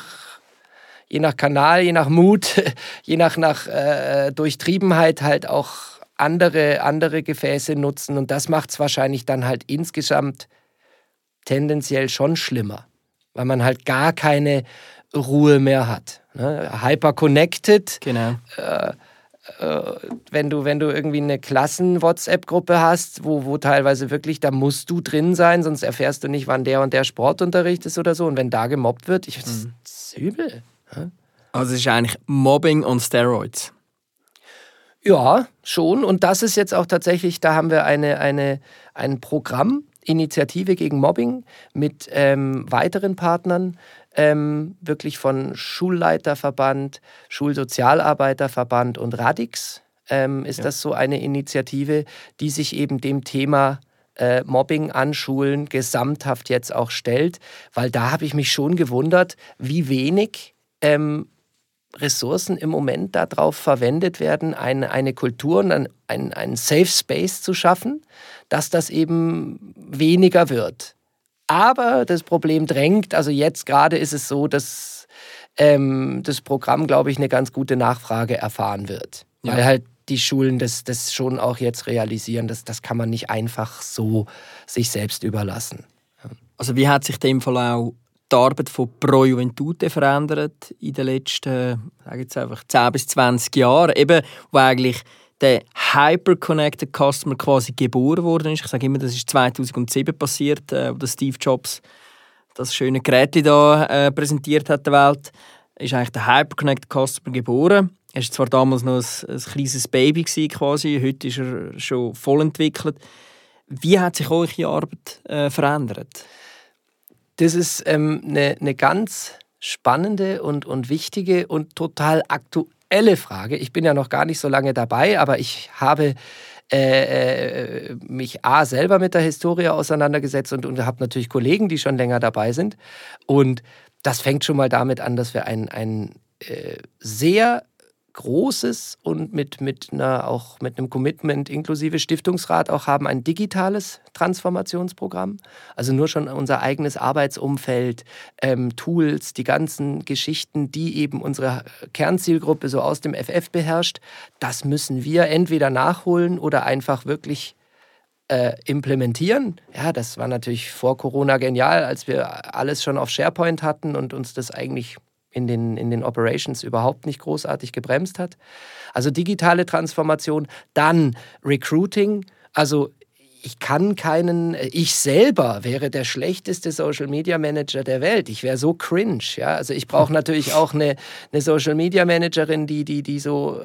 Speaker 2: je nach Kanal, je nach Mut, je nach, nach äh, Durchtriebenheit halt auch andere, andere Gefäße nutzen. Und das macht es wahrscheinlich dann halt insgesamt tendenziell schon schlimmer, weil man halt gar keine Ruhe mehr hat. Ne? Hyper connected.
Speaker 3: Genau. Äh,
Speaker 2: äh, wenn du, wenn du irgendwie eine Klassen-WhatsApp-Gruppe hast, wo, wo teilweise wirklich, da musst du drin sein, sonst erfährst du nicht, wann der und der Sportunterricht ist oder so. Und wenn da gemobbt wird, ich, das, mhm. das ist übel.
Speaker 3: Also es ist eigentlich Mobbing on Steroids.
Speaker 2: Ja, schon. Und das ist jetzt auch tatsächlich, da haben wir eine, eine, ein Programm, Initiative gegen Mobbing mit ähm, weiteren Partnern, ähm, wirklich von Schulleiterverband, Schulsozialarbeiterverband und Radix. Ähm, ist ja. das so eine Initiative, die sich eben dem Thema äh, Mobbing an Schulen gesamthaft jetzt auch stellt, weil da habe ich mich schon gewundert, wie wenig ähm, Ressourcen im Moment darauf verwendet werden, eine, eine Kultur und ein, ein, ein Safe Space zu schaffen, dass das eben weniger wird. Aber das Problem drängt, also jetzt gerade ist es so, dass ähm, das Programm, glaube ich, eine ganz gute Nachfrage erfahren wird. Ja. Weil halt die Schulen das, das schon auch jetzt realisieren, dass das kann man nicht einfach so sich selbst überlassen.
Speaker 3: Also wie hat sich in dem Fall auch die Arbeit von Pro Juventute verändert in den letzten, sage jetzt einfach 10 bis 20 Jahren, eben, wo eigentlich der Hyper-Connected Customer quasi geboren worden ist. Ich sage immer, das ist 2007 passiert, äh, wo Steve Jobs das schöne Gerät da äh, präsentiert hat der Welt. Ist eigentlich der Hyper-Connected Customer geboren. Er war zwar damals noch ein, ein kleines Baby gewesen, quasi, heute ist er schon voll entwickelt. Wie hat sich eure Arbeit äh, verändert?
Speaker 2: Das ist ähm, eine, eine ganz spannende und, und wichtige und total aktuelle Frage. Ich bin ja noch gar nicht so lange dabei, aber ich habe äh, äh mich A selber mit der Historie auseinandergesetzt und, und habe natürlich Kollegen, die schon länger dabei sind. Und das fängt schon mal damit an, dass wir ein, ein äh, sehr großes und mit, mit, einer, auch mit einem Commitment inklusive Stiftungsrat auch haben ein digitales Transformationsprogramm. Also nur schon unser eigenes Arbeitsumfeld, ähm, Tools, die ganzen Geschichten, die eben unsere Kernzielgruppe so aus dem FF beherrscht, das müssen wir entweder nachholen oder einfach wirklich äh, implementieren. Ja, das war natürlich vor Corona genial, als wir alles schon auf SharePoint hatten und uns das eigentlich in den, in den Operations überhaupt nicht großartig gebremst hat. Also digitale Transformation, dann Recruiting. Also ich kann keinen, ich selber wäre der schlechteste Social Media Manager der Welt. Ich wäre so cringe. Ja? Also ich brauche natürlich auch eine, eine Social Media Managerin, die, die, die so,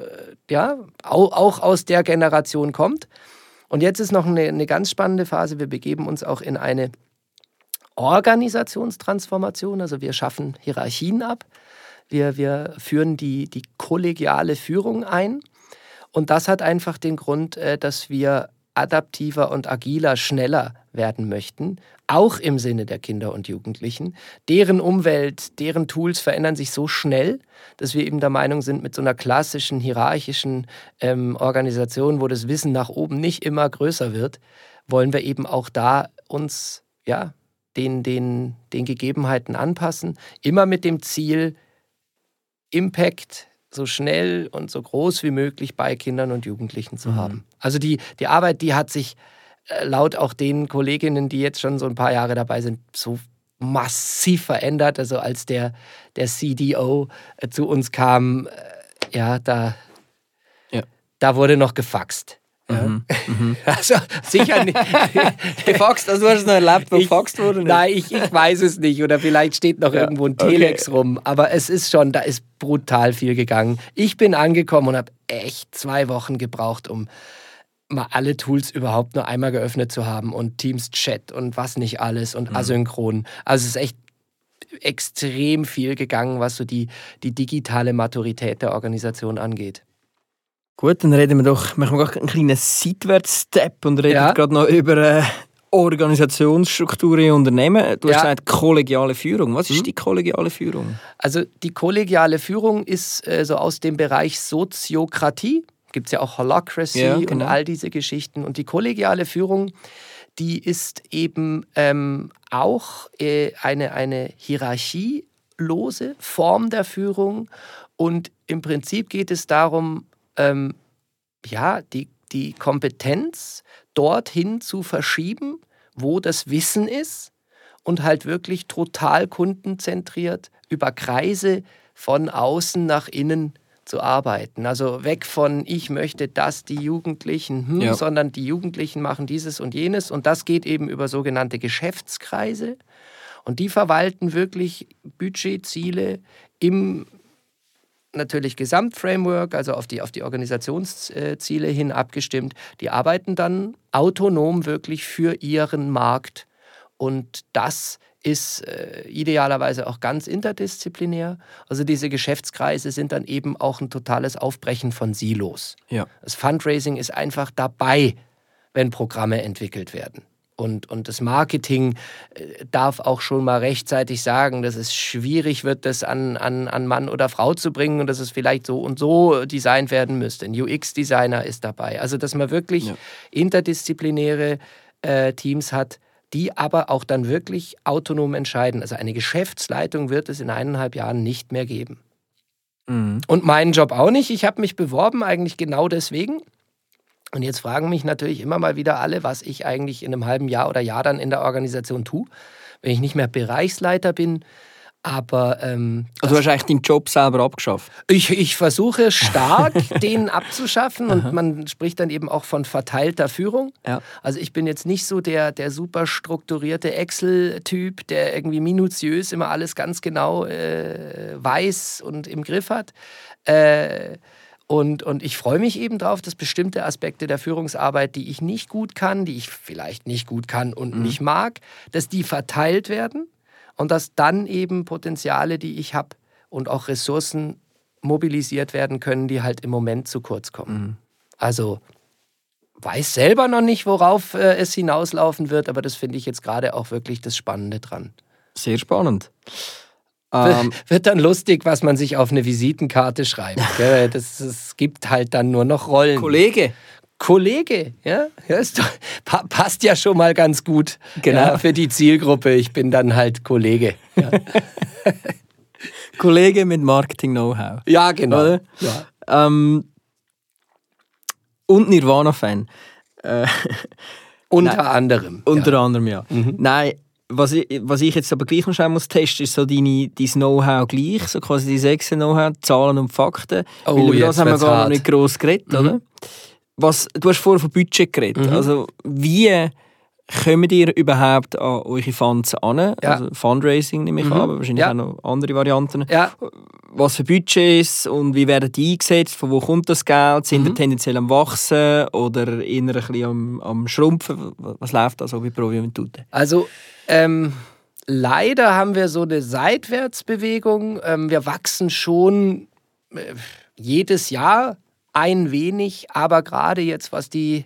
Speaker 2: ja, auch, aus der Generation kommt. Und jetzt ist noch eine, eine ganz spannende Phase. Wir begeben uns auch in eine Organisationstransformation. Also wir schaffen Hierarchien ab. Wir, wir führen die, die kollegiale Führung ein. Und das hat einfach den Grund, äh, dass wir adaptiver und agiler, schneller werden möchten, auch im Sinne der Kinder und Jugendlichen. Deren Umwelt, deren Tools verändern sich so schnell, dass wir eben der Meinung sind, mit so einer klassischen, hierarchischen ähm, Organisation, wo das Wissen nach oben nicht immer größer wird, wollen wir eben auch da uns ja, den, den, den Gegebenheiten anpassen, immer mit dem Ziel, Impact so schnell und so groß wie möglich bei Kindern und Jugendlichen zu mhm. haben. Also die, die Arbeit, die hat sich äh, laut auch den Kolleginnen, die jetzt schon so ein paar Jahre dabei sind, so massiv verändert. Also als der, der CDO äh, zu uns kam, äh, ja, da, ja. da wurde noch gefaxt. Mhm. Mhm. Also sicher nicht.
Speaker 3: Gefaxt, also du hast es noch erlebt, wo gefaxt wurde?
Speaker 2: Nicht? Nein, ich, ich weiß es nicht. Oder vielleicht steht noch ja. irgendwo ein Telex okay. rum. Aber es ist schon, da ist brutal viel gegangen. Ich bin angekommen und habe echt zwei Wochen gebraucht, um mal alle Tools überhaupt nur einmal geöffnet zu haben und Teams Chat und was nicht alles und mhm. asynchron. Also es ist echt extrem viel gegangen, was so die, die digitale Maturität der Organisation angeht.
Speaker 3: Gut, dann reden wir doch, machen wir einen kleinen Seitwärts-Step und reden ja. gerade noch über äh, Organisationsstrukturen in Unternehmen. Du hast ja. gesagt, kollegiale Führung. Was ist hm? die kollegiale Führung?
Speaker 2: Also die kollegiale Führung ist äh, so aus dem Bereich Soziokratie. Gibt es ja auch Holacracy ja, genau. und all diese Geschichten. Und die kollegiale Führung, die ist eben ähm, auch äh, eine, eine hierarchielose Form der Führung. Und im Prinzip geht es darum, ähm, ja, die, die Kompetenz dorthin zu verschieben, wo das Wissen ist und halt wirklich total kundenzentriert über Kreise von außen nach innen zu arbeiten. Also weg von ich möchte das, die Jugendlichen, hm, ja. sondern die Jugendlichen machen dieses und jenes und das geht eben über sogenannte Geschäftskreise und die verwalten wirklich Budgetziele im natürlich Gesamtframework, also auf die, auf die Organisationsziele hin abgestimmt. Die arbeiten dann autonom wirklich für ihren Markt. Und das ist äh, idealerweise auch ganz interdisziplinär. Also diese Geschäftskreise sind dann eben auch ein totales Aufbrechen von Silos.
Speaker 3: Ja.
Speaker 2: Das Fundraising ist einfach dabei, wenn Programme entwickelt werden. Und, und das Marketing äh, darf auch schon mal rechtzeitig sagen, dass es schwierig wird, das an, an, an Mann oder Frau zu bringen und dass es vielleicht so und so designt werden müsste. Ein UX-Designer ist dabei. Also, dass man wirklich
Speaker 3: Ja.
Speaker 2: interdisziplinäre äh, Teams hat, die aber auch dann wirklich autonom entscheiden. Also eine Geschäftsleitung wird es in eineinhalb Jahren nicht mehr geben.
Speaker 3: Mhm.
Speaker 2: Und meinen Job auch nicht. Ich habe mich beworben, eigentlich genau deswegen. Und jetzt fragen mich natürlich immer mal wieder alle, was ich eigentlich in einem halben Jahr oder Jahr dann in der Organisation tue, wenn ich nicht mehr Bereichsleiter bin. Aber ähm,
Speaker 3: Also du hast eigentlich deinen Job selber abgeschafft.
Speaker 2: ich, ich versuche stark, den abzuschaffen und man spricht dann eben auch von verteilter Führung.
Speaker 3: Ja.
Speaker 2: Also ich bin jetzt nicht so der, der super strukturierte Excel-Typ, der irgendwie minutiös immer alles ganz genau äh, weiß und im Griff hat. Äh, und, und ich freue mich eben darauf, dass bestimmte Aspekte der Führungsarbeit, die ich nicht gut kann, die ich vielleicht nicht gut kann und nicht mag, dass die verteilt werden und dass dann eben Potenziale, die ich habe und auch Ressourcen mobilisiert werden können, die halt im Moment zu kurz kommen. Also weiß selber noch nicht, worauf äh, es hinauslaufen wird, aber das finde ich jetzt gerade auch wirklich das Spannende dran.
Speaker 3: Sehr spannend. Ähm,
Speaker 2: Wird dann lustig, was man sich auf eine Visitenkarte schreibt. Das, es gibt halt dann nur noch Rollen.
Speaker 3: Kollege.
Speaker 2: Kollege, ja, ja doch, pa passt ja schon mal ganz gut
Speaker 3: Genau.
Speaker 2: ja, für die Zielgruppe. Ich bin dann halt Kollege. Ja,
Speaker 3: Kollege mit Marketing-Know-how.
Speaker 2: ja genau. Ja.
Speaker 3: Ähm, und Nirvana-Fan. Äh,
Speaker 2: Unter anderem.
Speaker 3: unter anderem, ja.
Speaker 2: Mhm.
Speaker 3: Nein, was ich, was ich jetzt aber gleich noch schnell muss testen, ist so deine, dein Know-how gleich, so quasi die sechs Know-how, Zahlen und Fakten.
Speaker 2: Oh,
Speaker 3: Weil über das haben wir gar noch
Speaker 2: hart.
Speaker 3: nicht gross geredet,
Speaker 2: Mhm.
Speaker 3: oder? Was, du hast vorher von Budget geredet.
Speaker 2: Mhm.
Speaker 3: Also, wie kommt ihr überhaupt an eure Funds an?
Speaker 2: Ja.
Speaker 3: Also Fundraising nehme ich
Speaker 2: Mhm.
Speaker 3: an, aber wahrscheinlich
Speaker 2: Ja.
Speaker 3: auch noch andere Varianten.
Speaker 2: Ja,
Speaker 3: Was für Budgets und wie werden die eingesetzt? Von wo kommt das Geld? Sind
Speaker 2: Mhm.
Speaker 3: ihr tendenziell am Wachsen oder eher ein bisschen am, am Schrumpfen? Was läuft da so bei Pro Juventute?
Speaker 2: Also ähm, leider haben wir so eine Seitwärtsbewegung. Ähm, wir wachsen schon äh, jedes Jahr ein wenig, aber gerade jetzt, was die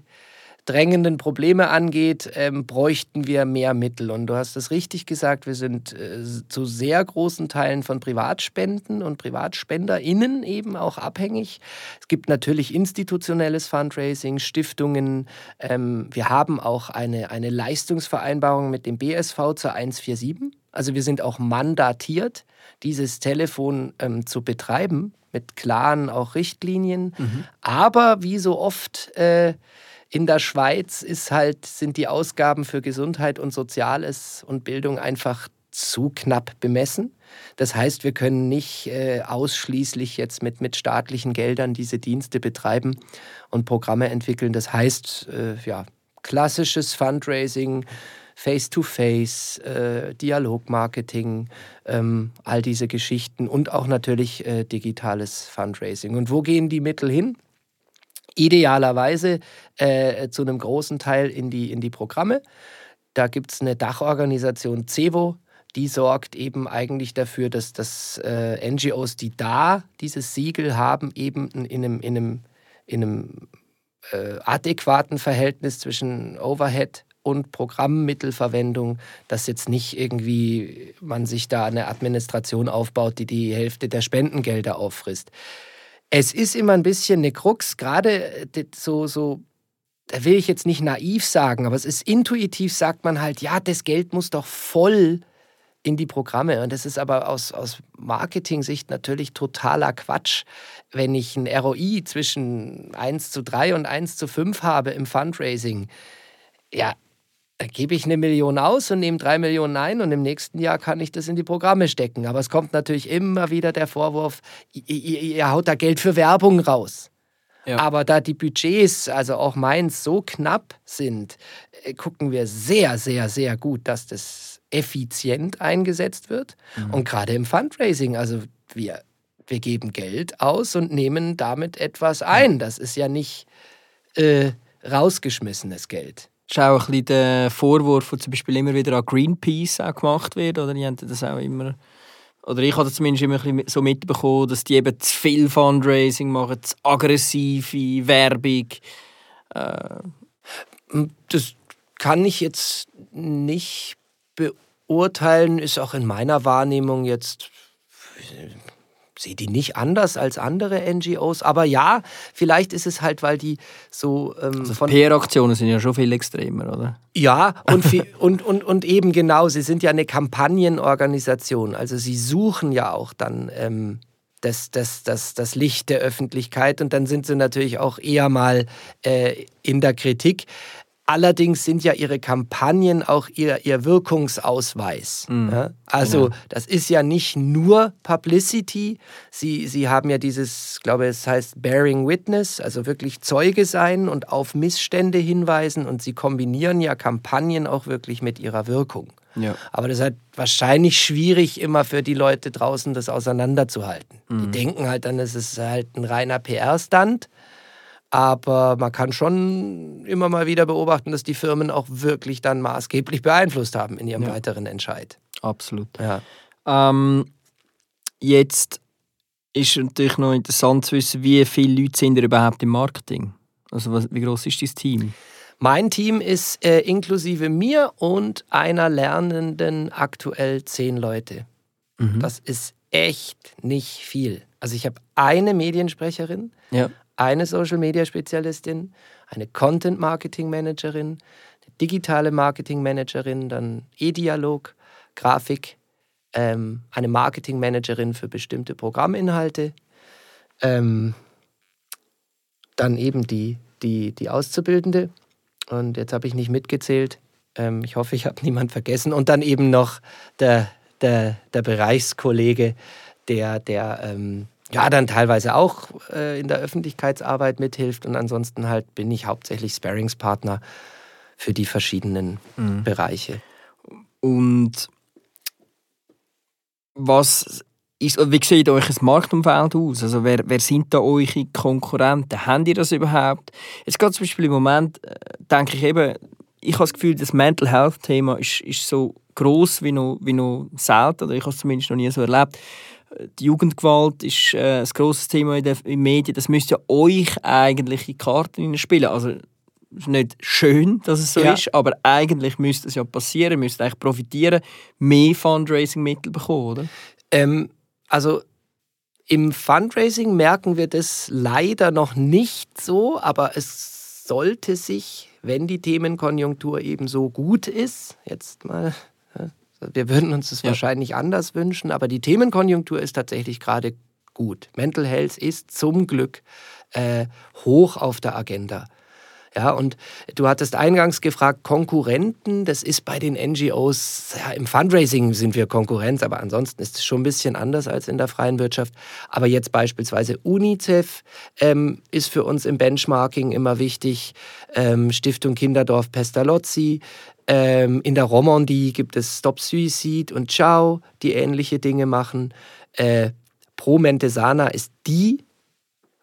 Speaker 2: drängenden Probleme angeht, ähm, bräuchten wir mehr Mittel. Und du hast es richtig gesagt, wir sind äh, zu sehr großen Teilen von Privatspenden und PrivatspenderInnen eben auch abhängig. Es gibt natürlich institutionelles Fundraising, Stiftungen. Ähm, wir haben auch eine, eine Leistungsvereinbarung mit dem BSV zur 147. Also wir sind auch mandatiert, dieses Telefon ähm, zu betreiben mit klaren auch Richtlinien. Aber wie so oft äh, in der Schweiz ist halt, sind die Ausgaben für Gesundheit und Soziales und Bildung einfach zu knapp bemessen. Das heißt, wir können nicht äh, ausschließlich jetzt mit, mit staatlichen Geldern diese Dienste betreiben und Programme entwickeln. Das heißt, äh, ja, klassisches Fundraising, Face-to-Face, äh, Dialogmarketing, ähm, all diese Geschichten und auch natürlich äh, digitales Fundraising. Und wo gehen die Mittel hin? Idealerweise äh, zu einem großen Teil in die, in die Programme. Da gibt es eine Dachorganisation CEVO, die sorgt eben eigentlich dafür, dass, dass äh, NGOs, die da dieses Siegel haben, eben in einem, in einem, in einem äh, adäquaten Verhältnis zwischen Overhead und Programmmittelverwendung, dass jetzt nicht irgendwie man sich da eine Administration aufbaut, die die Hälfte der Spendengelder auffrisst. Es ist immer ein bisschen eine Krux, gerade äh, so, so, da will ich jetzt nicht naiv sagen, aber es ist intuitiv, sagt man halt, ja, das Geld muss doch voll in die Programme. Und das ist aber aus, aus Marketing-Sicht natürlich totaler Quatsch. Wenn ich ein ROI zwischen 1 zu 3 und 1 zu 5 habe im Fundraising, ja, da gebe ich eine Million aus und nehme drei Millionen ein und im nächsten Jahr kann ich das in die Programme stecken. Aber es kommt natürlich immer wieder der Vorwurf, ihr, ihr, haut da Geld für Werbung raus.
Speaker 3: Ja.
Speaker 2: Aber da die Budgets, also auch meins, so knapp sind, äh, gucken wir sehr, sehr, sehr gut, dass das effizient eingesetzt wird. Und gerade im Fundraising, also wir wir geben Geld aus und nehmen damit etwas ein. Das ist ja nicht äh, rausgeschmissenes Geld.
Speaker 3: Ist auch ein der Vorwurf, der zum Beispiel immer wieder an Greenpeace auch gemacht wird. Oder die haben das auch immer. Oder ich habe zumindest immer ein bisschen so mitbekommen, dass die eben zu viel Fundraising machen, zu aggressive Werbung.
Speaker 2: Äh. Das kann ich jetzt nicht beurteilen, ist auch in meiner Wahrnehmung jetzt sehe die nicht anders als andere NGOs. Aber ja, vielleicht ist es halt, weil die so.
Speaker 3: Ähm, also PR-Aktionen sind ja schon viel extremer, oder?
Speaker 2: Ja, und, und, und, und eben genau, sie sind ja eine Kampagnenorganisation. Also sie suchen ja auch dann. Ähm, das, das, das, das Licht der Öffentlichkeit und dann sind sie natürlich auch eher mal äh, in der Kritik. Allerdings sind ja ihre Kampagnen auch ihr, ihr Wirkungsausweis. Mhm. Ja? Also genau. das ist ja nicht nur Publicity. Sie, sie haben ja dieses, ich glaube, es heißt Bearing Witness, also wirklich Zeuge sein und auf Missstände hinweisen. Und sie kombinieren ja Kampagnen auch wirklich mit ihrer Wirkung. Ja. Aber das ist halt wahrscheinlich schwierig, immer für die Leute draußen das auseinanderzuhalten. Mhm. Die denken halt dann, es ist halt ein reiner PR-Stand. Aber man kann schon immer mal wieder beobachten, dass die Firmen auch wirklich dann maßgeblich beeinflusst haben in ihrem ja. weiteren Entscheid.
Speaker 3: Absolut. Ja. Ähm, jetzt ist natürlich noch interessant zu wissen, wie viele Leute sind überhaupt im Marketing? Also was, wie groß ist das Team?
Speaker 2: Mein Team ist äh, inklusive mir und einer Lernenden aktuell zehn Leute. Mhm. Das ist echt nicht viel. Also ich habe eine Mediensprecherin, ja eine Social Media Spezialistin, eine Content Marketing Managerin, eine digitale Marketing Managerin, dann E-Dialog, Grafik, ähm, eine Marketing Managerin für bestimmte Programminhalte, ähm, dann eben die, die, die Auszubildende. Und jetzt habe ich nicht mitgezählt. Ähm, ich hoffe, ich habe niemand vergessen. Und dann eben noch der, der, der Bereichskollege, der, der ähm, ja, dann teilweise auch äh, in der Öffentlichkeitsarbeit mithilft und ansonsten halt bin ich hauptsächlich Sparingspartner für die verschiedenen mhm. Bereiche.
Speaker 3: Und was ist, wie sieht euch das Marktumfeld aus? Also wer, wer sind da eure Konkurrenten? Habt ihr das überhaupt? Jetzt gerade zum Beispiel im Moment äh, denke ich eben, ich habe das Gefühl, das Mental Health Thema ist, ist so groß wie noch, wie noch selten, oder ich habe es zumindest noch nie so erlebt die Jugendgewalt ist äh, ein grosses Thema in den Medien. Das müsst ja euch eigentlich in die Karten spielen. Also es ist nicht schön, dass es so ja. ist, aber eigentlich müsste es ja passieren, ihr müsst eigentlich profitieren, mehr Fundraising-Mittel bekommen, oder?
Speaker 2: Ähm, also im Fundraising merken wir das leider noch nicht so, aber es sollte sich, wenn die Themenkonjunktur eben so gut ist, jetzt mal wir würden uns das ja. wahrscheinlich anders wünschen, aber die Themenkonjunktur ist tatsächlich gerade gut. Mental Health ist zum Glück äh, hoch auf der Agenda. Ja, und du hattest eingangs gefragt, Konkurrenten, das ist bei den NGOs, ja, im Fundraising sind wir Konkurrenz, aber ansonsten ist es schon ein bisschen anders als in der freien Wirtschaft. Aber jetzt beispielsweise UNICEF ähm, ist für uns im Benchmarking immer wichtig, ähm, Stiftung Kinderdorf Pestalozzi, ähm, in der Romandie gibt es Stop Suicide und Ciao, die ähnliche Dinge machen. Äh, Pro Mentesana ist die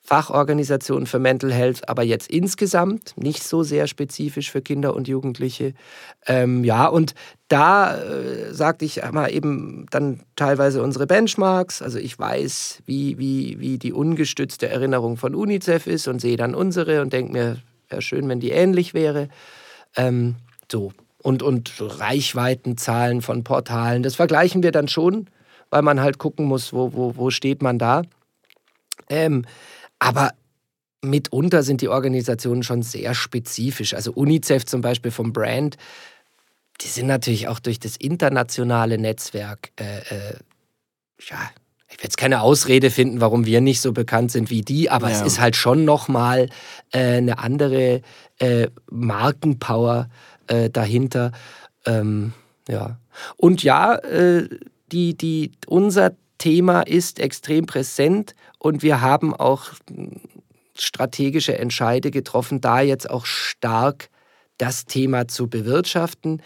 Speaker 2: Fachorganisation für Mental Health, aber jetzt insgesamt nicht so sehr spezifisch für Kinder und Jugendliche. Ähm, ja, und da äh, sagte ich mal eben dann teilweise unsere Benchmarks. Also ich weiß, wie, wie, wie die ungestützte Erinnerung von UNICEF ist und sehe dann unsere und denke mir, wäre schön, wenn die ähnlich wäre. Ähm, so, und, und Reichweitenzahlen von Portalen. Das vergleichen wir dann schon, weil man halt gucken muss, wo, wo, wo steht man da. Ähm, aber mitunter sind die Organisationen schon sehr spezifisch. Also UNICEF zum Beispiel vom Brand, die sind natürlich auch durch das internationale Netzwerk, äh, äh, ja, ich werde jetzt keine Ausrede finden, warum wir nicht so bekannt sind wie die, aber ja. es ist halt schon nochmal äh, eine andere äh, Markenpower äh, dahinter. Ähm, ja. Und ja, äh, die, die, unser Thema ist extrem präsent und wir haben auch strategische Entscheide getroffen, da jetzt auch stark das Thema zu bewirtschaften.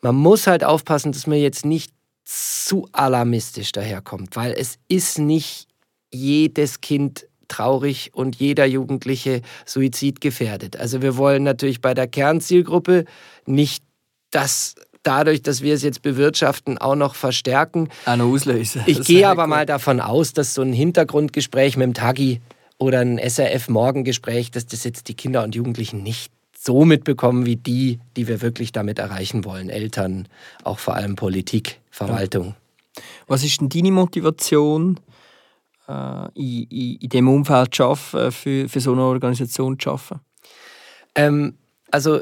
Speaker 2: Man muss halt aufpassen, dass man jetzt nicht zu alarmistisch daherkommt, weil es ist nicht jedes Kind traurig und jeder Jugendliche suizidgefährdet. Also wir wollen natürlich bei der Kernzielgruppe nicht das dadurch, dass wir es jetzt bewirtschaften, auch noch verstärken.
Speaker 3: Auch noch auslösen.
Speaker 2: Ich gehe aber mal davon aus, dass so ein Hintergrundgespräch mit dem Tagi oder ein SRF-Morgengespräch, dass das jetzt die Kinder und Jugendlichen nicht so mitbekommen wie die, die wir wirklich damit erreichen wollen. Eltern, auch vor allem Politik, Verwaltung.
Speaker 3: Was ist denn deine Motivation, in, in, in dem Umfeld zu arbeiten, für, für so eine Organisation zu arbeiten?
Speaker 2: Ähm, also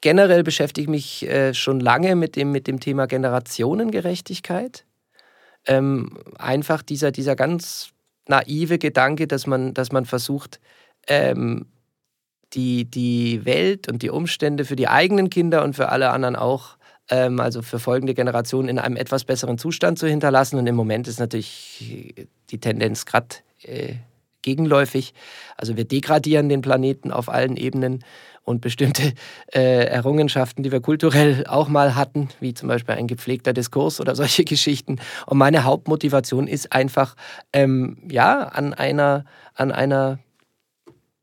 Speaker 2: generell beschäftige ich mich äh, schon lange mit dem, mit dem Thema Generationengerechtigkeit. Ähm, einfach dieser, dieser ganz naive Gedanke, dass man, dass man versucht, ähm, die, die Welt und die Umstände für die eigenen Kinder und für alle anderen auch, ähm, also für folgende Generationen, in einem etwas besseren Zustand zu hinterlassen. Und im Moment ist natürlich die Tendenz gerade äh, gegenläufig. Also wir degradieren den Planeten auf allen Ebenen und bestimmte äh, Errungenschaften, die wir kulturell auch mal hatten, wie zum Beispiel ein gepflegter Diskurs oder solche Geschichten. Und meine Hauptmotivation ist einfach, ähm, ja, an einer, an einer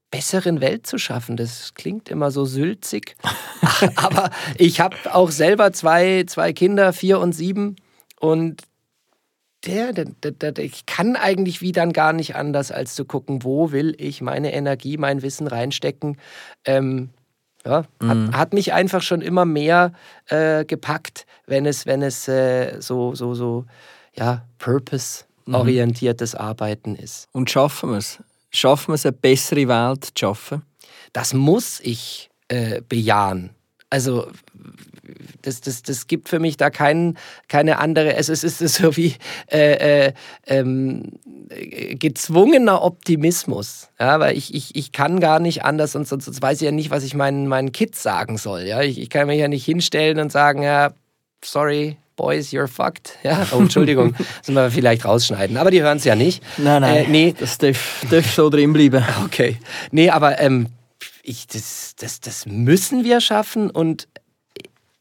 Speaker 2: besseren Welt zu schaffen. Das klingt immer so sülzig. Aber ich habe auch selber zwei, zwei Kinder, vier und sieben. Und der, der, der, der, ich kann eigentlich wie dann gar nicht anders, als zu gucken, wo will ich meine Energie, mein Wissen reinstecken. Ähm, ja, hat, mhm. hat, mich einfach schon immer mehr äh, gepackt, wenn es, wenn es äh, so, so, so, ja, purpose-orientiertes mhm. Arbeiten ist.
Speaker 3: Und schaffen wir es? Schaffen wir es, eine bessere Welt zu schaffen?
Speaker 2: Das muss ich äh, bejahen. Also das, das, das gibt für mich da kein, keine andere, es ist, es ist so wie äh, äh, ähm, gezwungener Optimismus. Ja, weil ich, ich, ich kann gar nicht anders und sonst, sonst weiß ich ja nicht, was ich meinen, meinen Kids sagen soll. Ja? Ich, ich kann mich ja nicht hinstellen und sagen, ja, sorry, Boys, you're fucked. Ja, oh, Entschuldigung, das müssen wir vielleicht rausschneiden. Aber die hören es ja nicht.
Speaker 3: Nein, nein, äh, nee. das darf, darf so drin bleiben.
Speaker 2: Okay. Nee, aber ähm, ich, das, das, das müssen wir schaffen und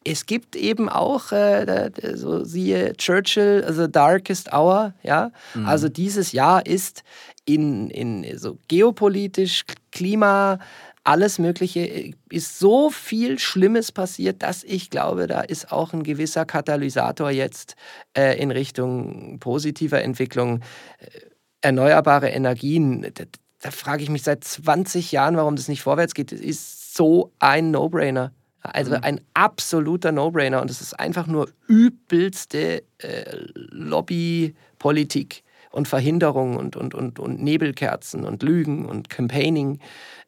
Speaker 2: es gibt eben auch, äh, so siehe Churchill, also Darkest Hour, ja. Mhm. Also dieses Jahr ist in, in so geopolitisch, Klima, alles Mögliche, ist so viel Schlimmes passiert, dass ich glaube, da ist auch ein gewisser Katalysator jetzt äh, in Richtung positiver Entwicklung. Äh, erneuerbare Energien, da, frage ich mich seit 20 Jahren, warum das nicht vorwärts geht. Das ist so ein No-Brainer. Also mhm. ein absoluter No-Brainer und es ist einfach nur übelste äh, Lobbypolitik und Verhinderung und, und, und, und Nebelkerzen und Lügen und Campaigning.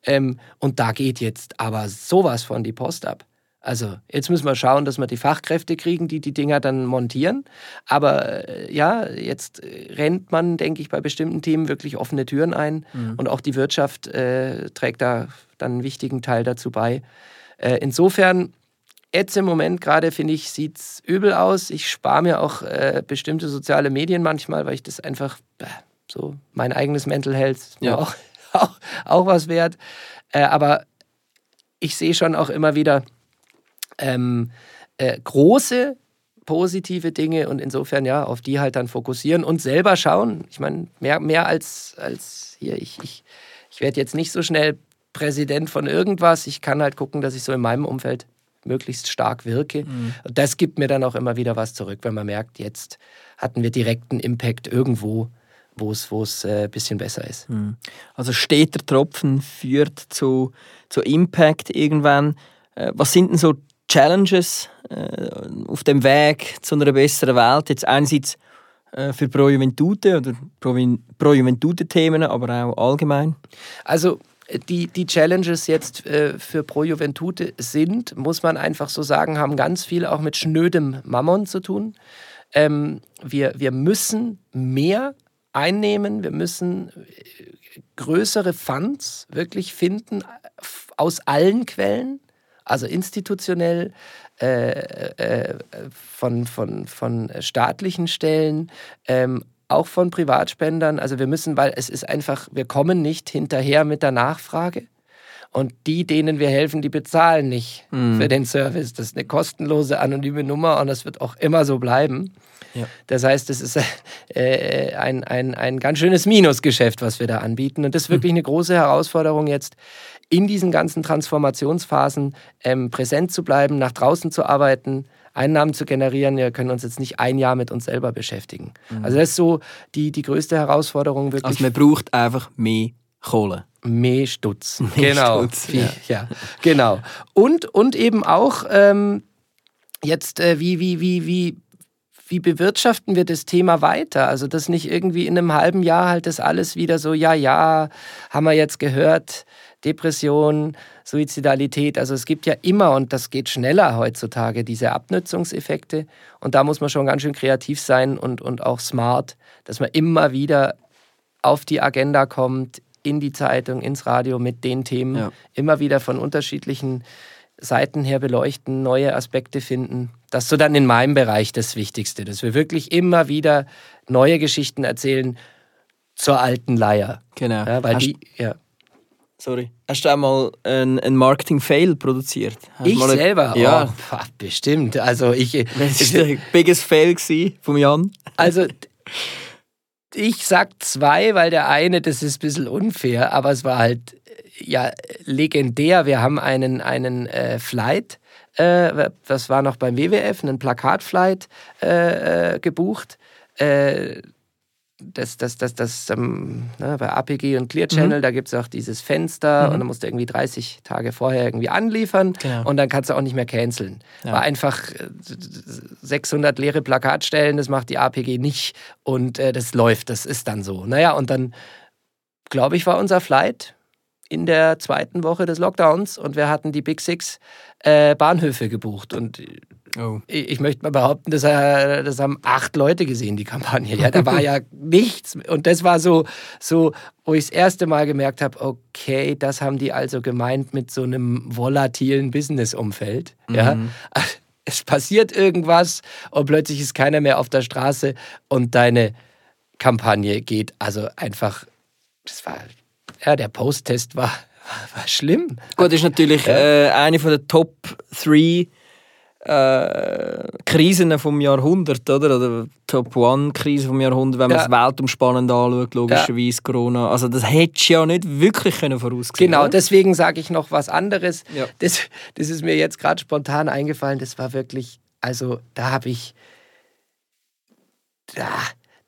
Speaker 2: Ähm, und da geht jetzt aber sowas von die Post ab. Also jetzt müssen wir schauen, dass wir die Fachkräfte kriegen, die die Dinger dann montieren. Aber äh, ja, jetzt rennt man, denke ich, bei bestimmten Themen wirklich offene Türen ein. Mhm. Und auch die Wirtschaft äh, trägt da dann einen wichtigen Teil dazu bei. Äh, insofern, jetzt im Moment gerade, finde ich, sieht es übel aus. Ich spare mir auch äh, bestimmte soziale Medien manchmal, weil ich das einfach äh, so mein eigenes Mental Health ja. auch, auch, auch was wert. Äh, aber ich sehe schon auch immer wieder ähm, äh, große positive Dinge und insofern ja, auf die halt dann fokussieren und selber schauen. Ich meine, mehr, mehr als, als hier, ich, ich, ich werde jetzt nicht so schnell Präsident von irgendwas. Ich kann halt gucken, dass ich so in meinem Umfeld möglichst stark wirke. Mhm. Und das gibt mir dann auch immer wieder was zurück, wenn man merkt, jetzt hatten wir direkten Impact irgendwo, wo es wo es ein äh, bisschen besser ist.
Speaker 3: Mhm. Also steter Tropfen führt zu, zu Impact irgendwann. Äh, was sind denn so Challenges äh, auf dem Weg zu einer besseren Welt? Jetzt einerseits für Pro Juventute oder Pro, Pro Juventute Themen, aber auch allgemein?
Speaker 2: Also die, die Challenges jetzt äh, für Pro Juventute sind, muss man einfach so sagen, haben ganz viel auch mit schnödem Mammon zu tun. Ähm, wir, wir müssen mehr einnehmen, wir müssen äh, größere Funds wirklich finden aus allen Quellen, also institutionell, äh, äh, von, von, von staatlichen Stellen, ähm, auch von Privatspendern. Also wir müssen, weil es ist einfach, wir kommen nicht hinterher mit der Nachfrage. Und die, denen wir helfen, die bezahlen nicht mhm. für den Service. Das ist eine kostenlose, anonyme Nummer und das wird auch immer so bleiben.
Speaker 3: Ja.
Speaker 2: Das heißt, es ist äh, ein, ein, ein ganz schönes Minusgeschäft, was wir da anbieten. Und das ist wirklich eine große Herausforderung jetzt, in diesen ganzen Transformationsphasen ähm, präsent zu bleiben, nach draußen zu arbeiten, Einnahmen zu generieren. Wir können uns jetzt nicht ein Jahr mit uns selber beschäftigen. Also das ist so die, die größte Herausforderung, wirklich
Speaker 3: Also man braucht einfach mehr Kohle.
Speaker 2: Mehr Stutz.
Speaker 3: Mehr
Speaker 2: genau.
Speaker 3: Stutz,
Speaker 2: Wie-
Speaker 3: ja.
Speaker 2: ja. genau. Und, und eben auch ähm, jetzt, äh, wie, wie, wie, wie, wie bewirtschaften wir das Thema weiter? Also, dass nicht irgendwie in einem halben Jahr halt das alles wieder so, ja, ja, haben wir jetzt gehört, Depression, Suizidalität. Also, es gibt ja immer, und das geht schneller heutzutage, diese Abnützungseffekte. Und da muss man schon ganz schön kreativ sein und, und auch smart, dass man immer wieder auf die Agenda kommt, in die Zeitung, ins Radio mit den Themen,
Speaker 3: Ja.
Speaker 2: immer wieder von unterschiedlichen Seiten her beleuchten, neue Aspekte finden. Das ist so dann in meinem Bereich das Wichtigste, dass wir wirklich immer wieder neue Geschichten erzählen zur alten Leier.
Speaker 3: Genau.
Speaker 2: Ja, weil
Speaker 3: Hast-
Speaker 2: die, ja.
Speaker 3: Sorry. Hast du auch mal einen, einen Marketing-Fail produziert? Hast
Speaker 2: Ich
Speaker 3: eine-
Speaker 2: selber,
Speaker 3: Ja.
Speaker 2: oh, bestimmt. Also ich,
Speaker 3: Was war der biggest Fail vom Jan?
Speaker 2: Also, ich sag zwei, weil der eine, das ist ein bisschen unfair, aber es war halt äh, ja legendär. Wir haben einen, einen äh, Flight, äh, das war noch beim WWF, einen Plakatflight äh, äh, gebucht. Äh, das, das, das, das ähm, ne, bei APG und Clear Channel, da gibt es auch dieses Fenster und dann musst du irgendwie 30 Tage vorher irgendwie anliefern
Speaker 3: Genau.
Speaker 2: und dann kannst du auch nicht mehr canceln.
Speaker 3: Ja.
Speaker 2: War einfach äh, 600 leere Plakatstellen, das macht die APG nicht und äh, das läuft, das ist dann so. Naja, und dann, glaube ich, war unser Flight in der zweiten Woche des Lockdowns und wir hatten die Big Six äh, Bahnhöfe gebucht und
Speaker 3: Oh.
Speaker 2: ich ich möchte mal behaupten, das, äh, das haben acht Leute gesehen, die Kampagne. Ja, da war ja nichts. Und das war so, so wo ich das erste Mal gemerkt habe, okay, das haben die also gemeint mit so einem volatilen Business-Umfeld. Ja. Es passiert irgendwas und plötzlich ist keiner mehr auf der Straße und deine Kampagne geht also einfach, das war, ja, der Post-Test war, war schlimm.
Speaker 3: Gut, ist natürlich äh, eine von der Top 3 äh, Krisen vom Jahrhundert, oder? Oder Top 1 Krise vom Jahrhundert, wenn man
Speaker 2: Ja.
Speaker 3: es weltumspannend anschaut, logischerweise Corona. Also das hättest du ja nicht wirklich können voraussehen
Speaker 2: Genau,
Speaker 3: oder?
Speaker 2: deswegen sage ich noch was anderes.
Speaker 3: Ja.
Speaker 2: Das, das ist mir jetzt gerade spontan eingefallen. Das war wirklich, also da habe ich, da,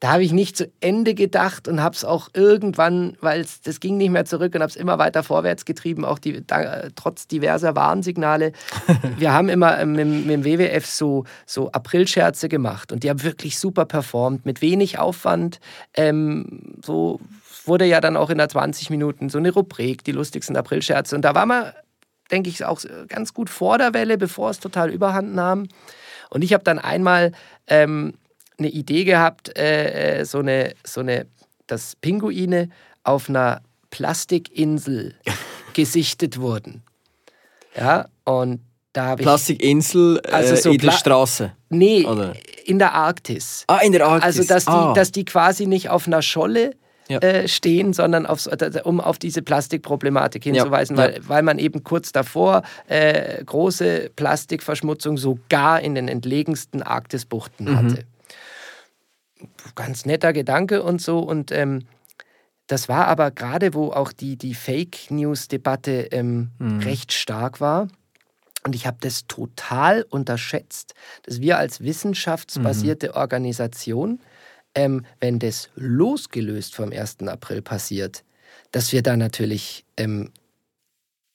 Speaker 2: da habe ich nicht zu Ende gedacht und habe es auch irgendwann, weil es das ging nicht mehr zurück und habe es immer weiter vorwärts getrieben, auch die, da, trotz diverser Warnsignale. Wir haben immer ähm, mit, mit dem WWF so, so Aprilscherze gemacht und die haben wirklich super performt, mit wenig Aufwand. Ähm, so wurde ja dann auch in der 20 Minuten so eine Rubrik, die lustigsten Aprilscherze. Und da war man, denke ich, auch ganz gut vor der Welle, bevor es total überhand nahm. Und ich habe dann einmal ähm, eine Idee gehabt, äh, äh, so, eine, so eine, dass Pinguine auf einer Plastikinsel gesichtet wurden. Ja, und da habe ich.
Speaker 3: Plastikinsel äh,
Speaker 2: Also so
Speaker 3: in der
Speaker 2: Pla-
Speaker 3: Straße.
Speaker 2: Nee,
Speaker 3: Oder?
Speaker 2: in der Arktis.
Speaker 3: Ah, in der Arktis.
Speaker 2: Also, dass die,
Speaker 3: ah.
Speaker 2: dass die quasi nicht auf einer Scholle
Speaker 3: Ja.
Speaker 2: äh, stehen, sondern auf, so- um auf diese Plastikproblematik hinzuweisen,
Speaker 3: Ja.
Speaker 2: Weil, weil man eben kurz davor äh, große Plastikverschmutzung sogar in den entlegensten Arktisbuchten
Speaker 3: Mhm.
Speaker 2: hatte. Ganz netter Gedanke und so. Und ähm, das war aber gerade, wo auch die, die Fake News-Debatte ähm,
Speaker 3: Mhm.
Speaker 2: recht stark war. Und ich habe das total unterschätzt, dass wir als wissenschaftsbasierte
Speaker 3: Mhm.
Speaker 2: Organisation, ähm, wenn das losgelöst vom 1. April passiert, dass wir da natürlich, ähm,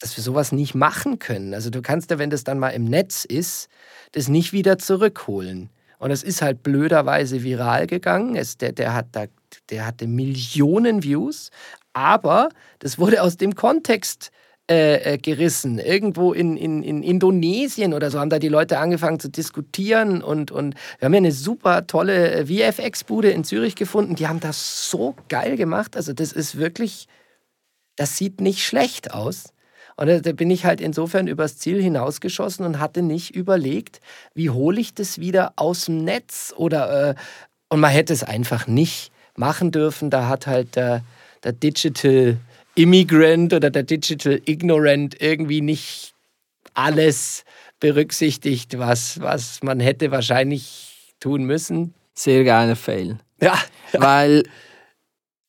Speaker 2: dass wir sowas nicht machen können. Also du kannst ja, wenn das dann mal im Netz ist, das nicht wieder zurückholen. Und es ist halt blöderweise viral gegangen. Es, der, der, hat da, der hatte Millionen Views, aber das wurde aus dem Kontext äh, äh, gerissen. Irgendwo in, in, in Indonesien oder so haben da die Leute angefangen zu diskutieren und, und wir haben ja eine super tolle äh, VFX-Bude in Zürich gefunden. Die haben das so geil gemacht. Also das ist wirklich, das sieht nicht schlecht aus. Und da bin ich halt insofern übers Ziel hinausgeschossen und hatte nicht überlegt, wie hole ich das wieder aus dem Netz oder äh, und man hätte es einfach nicht machen dürfen. Da hat halt der, der Digital Immigrant oder der Digital Ignorant irgendwie nicht alles berücksichtigt, was, was man hätte wahrscheinlich tun müssen.
Speaker 3: Sehr geiler Fail.
Speaker 2: Ja,
Speaker 3: Weil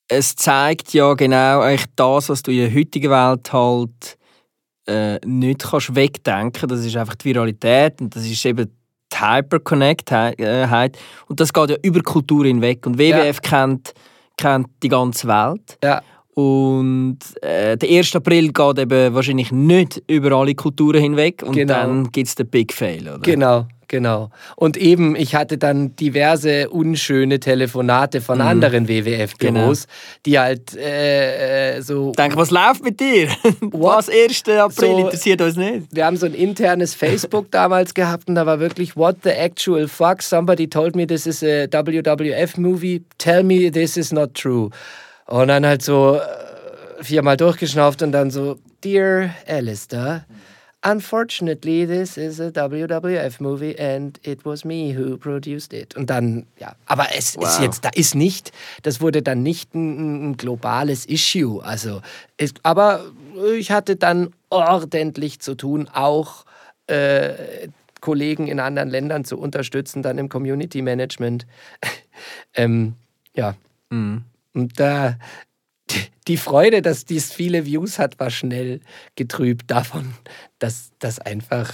Speaker 3: es zeigt ja genau eigentlich das, was du in der heutigen Welt halt äh, nicht kannst wegdenken. Das ist einfach die Viralität und das ist eben die Hyperconnectheit. Und das geht ja über Kultur hinweg. Und WWF kennt, kennt die ganze Welt.
Speaker 2: ja.
Speaker 3: Und äh, der 1. April geht eben wahrscheinlich nicht über alle Kulturen hinweg. Und
Speaker 2: Genau.
Speaker 3: dann gibt es den Big Fail, oder?
Speaker 2: Genau, genau. Und eben, ich hatte dann diverse unschöne Telefonate von anderen WWF-Büros, die halt äh, äh, so.
Speaker 3: Denk, was läuft mit dir? Was 1. April
Speaker 2: So-
Speaker 3: interessiert uns nicht.
Speaker 2: Wir haben so ein internes Facebook damals gehabt und da war wirklich What the actual fuck? Somebody told me this is a WWF movie. Tell me this is not true. Und dann halt so äh, viermal durchgeschnauft und dann so Dear Alistair, unfortunately this is a WWF movie and it was me who produced it. Und dann ja, aber es ist
Speaker 3: Wow.
Speaker 2: jetzt da ist nicht, das wurde dann nicht ein, ein globales Issue. Also ist, aber ich hatte dann ordentlich zu tun, auch äh, Kollegen in anderen Ländern zu unterstützen, dann im Community Management. ähm, ja. Und da die- Freude, dass dies viele Views hat, war schnell getrübt davon, dass das einfach,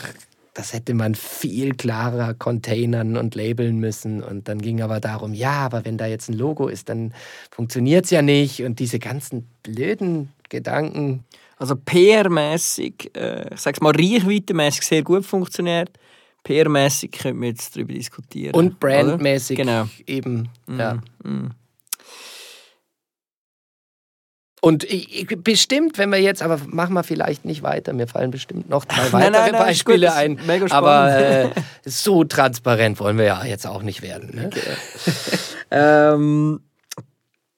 Speaker 2: das hätte man viel klarer containern und labeln müssen. Und dann ging aber darum, ja, aber wenn da jetzt ein Logo ist, dann funktioniert es ja nicht. Und diese ganzen blöden Gedanken.
Speaker 3: Also PR-mäßig, äh, ich sag's mal, reichweitenmäßig sehr gut funktioniert. PR-mäßig könnte man jetzt darüber diskutieren.
Speaker 2: Und brandmäßig?
Speaker 3: Genau.
Speaker 2: eben. Ja.
Speaker 3: Mm.
Speaker 2: Und ich, ich, bestimmt, wenn wir jetzt, aber machen wir vielleicht nicht weiter, mir fallen bestimmt noch drei
Speaker 3: Nein,
Speaker 2: weitere
Speaker 3: nein, nein, gut,
Speaker 2: Beispiele ein. aber äh, so transparent wollen wir ja jetzt auch nicht werden. Ne?
Speaker 3: Ähm,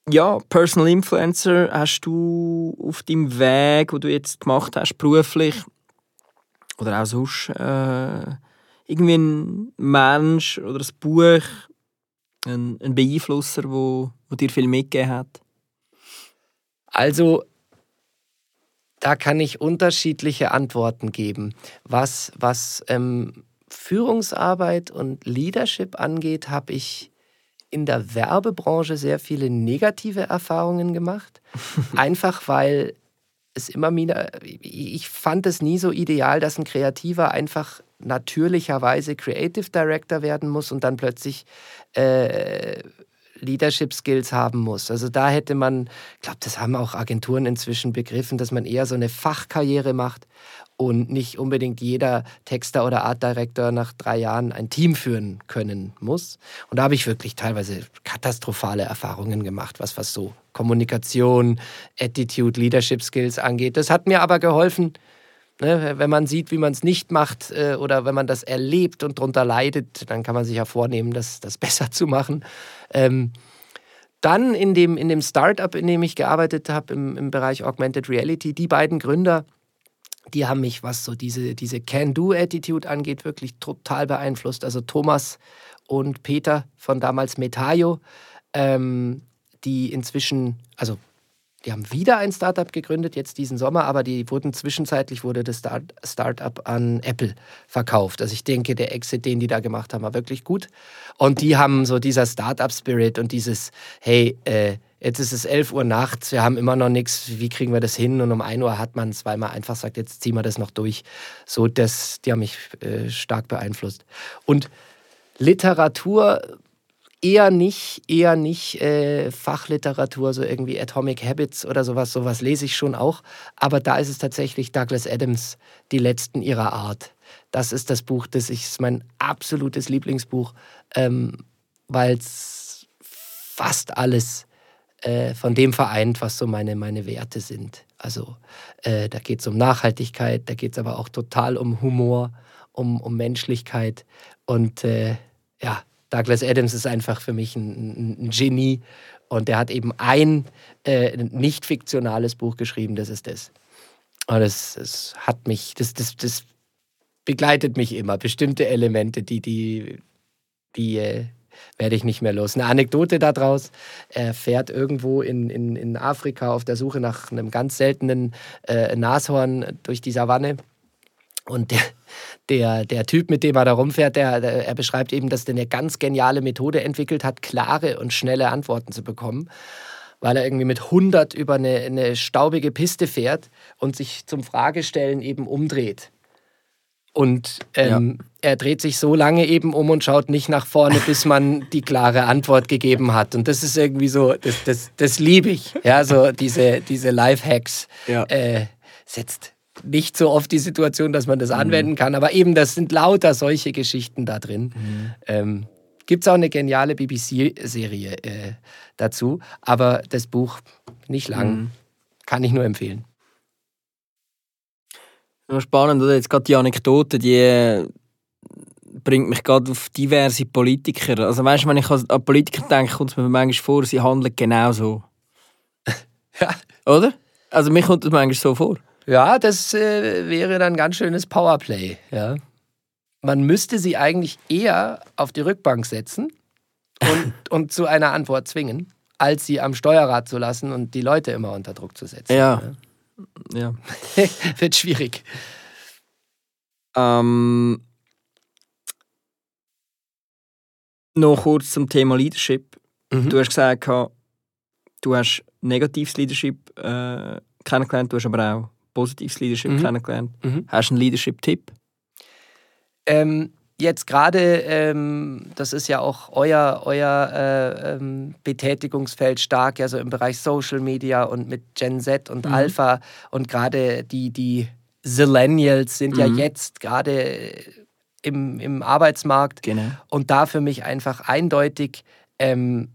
Speaker 3: ja, Personal Influencer hast du auf deinem Weg, wo du jetzt gemacht hast, beruflich oder auch sonst, äh, irgendwie ein Mensch oder ein Buch, ein, ein Beeinflusser, wo, wo dir viel mitgegeben hat?
Speaker 2: Also, da kann ich unterschiedliche Antworten geben. Was, was ähm, Führungsarbeit und Leadership angeht, habe ich in der Werbebranche sehr viele negative Erfahrungen gemacht. Einfach weil es immer wieder, ich fand es nie so ideal, dass ein Kreativer einfach natürlicherweise Creative Director werden muss und dann plötzlich äh, Leadership Skills haben muss. Also da hätte man, ich glaube, das haben auch Agenturen inzwischen begriffen, dass man eher so eine Fachkarriere macht und nicht unbedingt jeder Texter oder Art Director nach drei Jahren ein Team führen können muss. Und da habe ich wirklich teilweise katastrophale Erfahrungen gemacht, was, was so Kommunikation, Attitude, Leadership Skills angeht. Das hat mir aber geholfen, Ne, wenn man sieht, wie man es nicht macht äh, oder wenn man das erlebt und darunter leidet, dann kann man sich ja vornehmen, das, das besser zu machen. Ähm, dann in dem, in dem Startup, in dem ich gearbeitet habe, im, im Bereich Augmented Reality, die beiden Gründer, die haben mich, was so diese, diese Can-Do-Attitude angeht, wirklich total beeinflusst. Also Thomas und Peter von damals Metayo, ähm, die inzwischen, also die haben wieder ein Startup gegründet, jetzt diesen Sommer, aber die wurden zwischenzeitlich wurde das Start Startup an Apple verkauft. Also ich denke, der Exit, den die da gemacht haben, war wirklich gut. Und die haben so dieser Startup-Spirit und dieses, hey, äh, jetzt ist es 11 Uhr nachts, wir haben immer noch nichts, wie kriegen wir das hin? Und um 1 Uhr hat man es, weil man einfach sagt, jetzt ziehen wir das noch durch. So, das, die haben mich äh, stark beeinflusst. Und Literatur eher nicht, eher nicht äh, Fachliteratur, so irgendwie Atomic Habits oder sowas, sowas lese ich schon auch. Aber da ist es tatsächlich Douglas Adams, Die Letzten ihrer Art. Das ist das Buch, das ist mein absolutes Lieblingsbuch, ähm, weil es fast alles äh, von dem vereint, was so meine, meine Werte sind. Also äh, da geht es um Nachhaltigkeit, da geht es aber auch total um Humor, um, um Menschlichkeit. Und äh, ja, Douglas Adams ist einfach für mich ein, ein, Genie. Und der hat eben ein äh, nicht fiktionales Buch geschrieben, das ist das. Und das, das hat mich, das, das, das begleitet mich immer. Bestimmte Elemente, die, die, die äh, werde ich nicht mehr los. Eine Anekdote daraus. Er fährt irgendwo in, in, in Afrika auf der Suche nach einem ganz seltenen äh, Nashorn durch die Savanne Und der, der, der Typ, mit dem er da rumfährt, der, der, er beschreibt eben, dass der eine ganz geniale Methode entwickelt hat, klare und schnelle Antworten zu bekommen, weil er irgendwie mit 100 über eine, eine staubige Piste fährt und sich zum Fragestellen eben umdreht. Und ähm, er dreht sich so lange eben um und schaut nicht nach vorne, bis man die klare Antwort gegeben hat. Und das ist irgendwie so, das, das, das liebe ich. Ja, so diese, diese Life-Hacks.
Speaker 3: Ja.
Speaker 2: Äh, setzt nicht so oft die Situation, dass man
Speaker 3: Mhm.
Speaker 2: das anwenden kann. Aber eben, das sind lauter solche Geschichten da drin.
Speaker 3: Mhm.
Speaker 2: Ähm, Gibt es auch eine geniale BBC-Serie äh, dazu. Aber das Buch nicht lang.
Speaker 3: Mhm.
Speaker 2: Kann ich nur empfehlen.
Speaker 3: Ja, spannend, oder? Jetzt gerade die Anekdote, die äh, bringt mich gerade auf diverse Politiker. Also weißt du, wenn ich an Politiker denke, kommt es mir manchmal vor, sie handeln genau so.
Speaker 2: Ja.
Speaker 3: Oder? Also mir kommt das manchmal so vor.
Speaker 2: Ja, das äh, wäre dann ganz schönes Powerplay. Ja. Man müsste sie eigentlich eher auf die Rückbank setzen und, und zu einer Antwort zwingen, als sie am Steuerrad zu lassen und die Leute immer unter Druck zu setzen.
Speaker 3: Ja. Ja.
Speaker 2: Wird schwierig.
Speaker 3: Ähm, noch kurz zum Thema Leadership.
Speaker 2: Mhm.
Speaker 3: Du hast gesagt, du hast negatives Leadership äh, kennengelernt, du hast aber auch positives Leadership
Speaker 2: Mhm.
Speaker 3: kennengelernt.
Speaker 2: Mhm.
Speaker 3: Hast du einen Leadership-Tipp?
Speaker 2: Ähm, jetzt gerade, ähm, das ist ja auch euer, euer äh, ähm, Betätigungsfeld stark, ja so im Bereich Social Media und mit Gen Z und
Speaker 3: Mhm.
Speaker 2: Alpha und gerade die, die Zillennials sind ja
Speaker 3: Mhm.
Speaker 2: jetzt gerade im, im Arbeitsmarkt
Speaker 3: Genau.
Speaker 2: und da für mich einfach eindeutig ähm,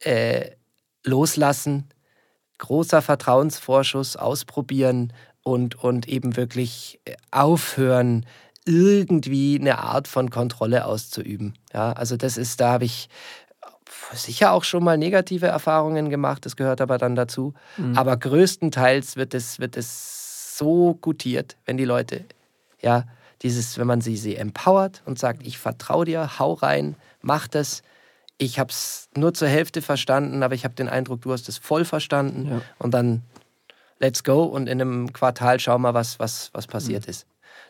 Speaker 2: äh, loslassen, großer Vertrauensvorschuss ausprobieren und, und eben wirklich äh, aufhören, irgendwie eine Art von Kontrolle auszuüben. Ja, also das ist, da habe ich sicher auch schon mal negative Erfahrungen gemacht, das gehört aber dann dazu.
Speaker 3: Mhm.
Speaker 2: Aber größtenteils wird es, wird es so gutiert, wenn die Leute, ja, dieses, wenn man sie, sie empowert und sagt, ich vertraue dir, hau rein, mach das. Ich habe es nur zur Hälfte verstanden, aber ich habe den Eindruck, du hast es voll verstanden.
Speaker 3: Ja.
Speaker 2: Und dann let's go und in einem Quartal schauen wir, was, was, was passiert ist.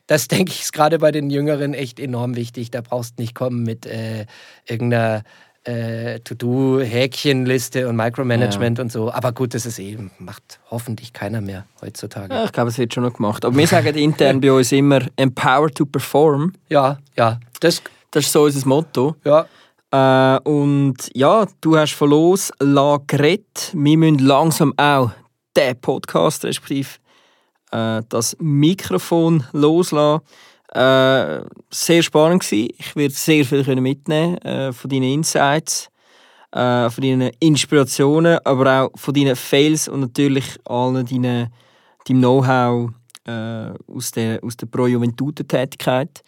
Speaker 2: Das denke ich ist gerade bei den Jüngeren echt enorm wichtig. Da brauchst nicht kommen mit äh, irgendeiner äh, To-Do-Häkchenliste und Micromanagement und so. Aber gut, das ist eben, macht hoffentlich keiner mehr heutzutage.
Speaker 3: Ja, ich glaube, es wird schon noch gemacht. Aber wir sagen intern bei uns immer Empower to perform.
Speaker 2: Ja, ja, das,
Speaker 3: Das ist so unser Motto.
Speaker 2: ja.
Speaker 3: Äh, und ja, du hast von los la geredet. Wir müssen langsam auch den Podcast, respektive äh, das Mikrofon loslassen. Äh, sehr spannend gewesen. Ich werde sehr viel können mitnehmen äh, von deinen Insights, äh, von deinen Inspirationen, aber auch von deinen Fails und natürlich allen deinen, deinem Know-how äh, aus der, aus der Pro-Juventude-Tätigkeit.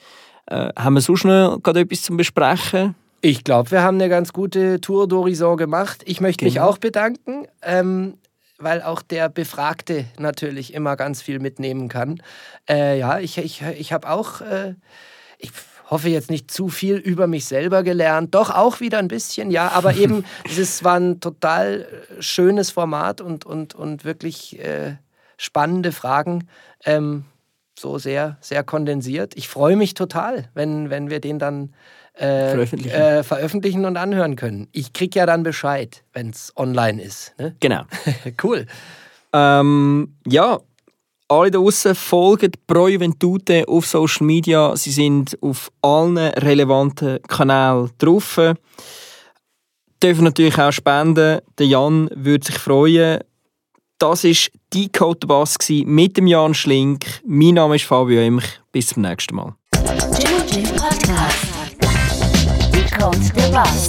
Speaker 3: Äh, haben wir sonst noch gerade etwas zum Besprechen?
Speaker 2: Ich glaube, wir haben eine ganz gute Tour d'Horizon gemacht. Ich möchte mich
Speaker 3: Genau.
Speaker 2: auch bedanken, ähm, weil auch der Befragte natürlich immer ganz viel mitnehmen kann. Äh, ja, ich, ich, ich habe auch, äh, ich hoffe jetzt nicht zu viel über mich selber gelernt. Doch auch wieder ein bisschen, ja, aber eben, es war ein total äh, schönes Format und, und, und wirklich äh, spannende Fragen. Ähm, so sehr, sehr kondensiert. Ich freue mich total, wenn, wenn wir den dann äh,
Speaker 3: Veröffentlichen.
Speaker 2: äh, veröffentlichen und anhören können. Ich kriege ja dann Bescheid, wenn es online ist. Ne?
Speaker 3: Genau.
Speaker 2: cool.
Speaker 3: Ähm, ja, alle da draussen folgen Pro Juventute auf Social Media. Sie sind auf allen relevanten Kanälen drauf. Dürfen natürlich auch spenden. Der Jan würde sich freuen. Das war die Code Bass mit dem Jan Schlink. Mein Name ist Fabio Emch. Bis zum nächsten Mal.
Speaker 1: Podcast. Decode the Bus.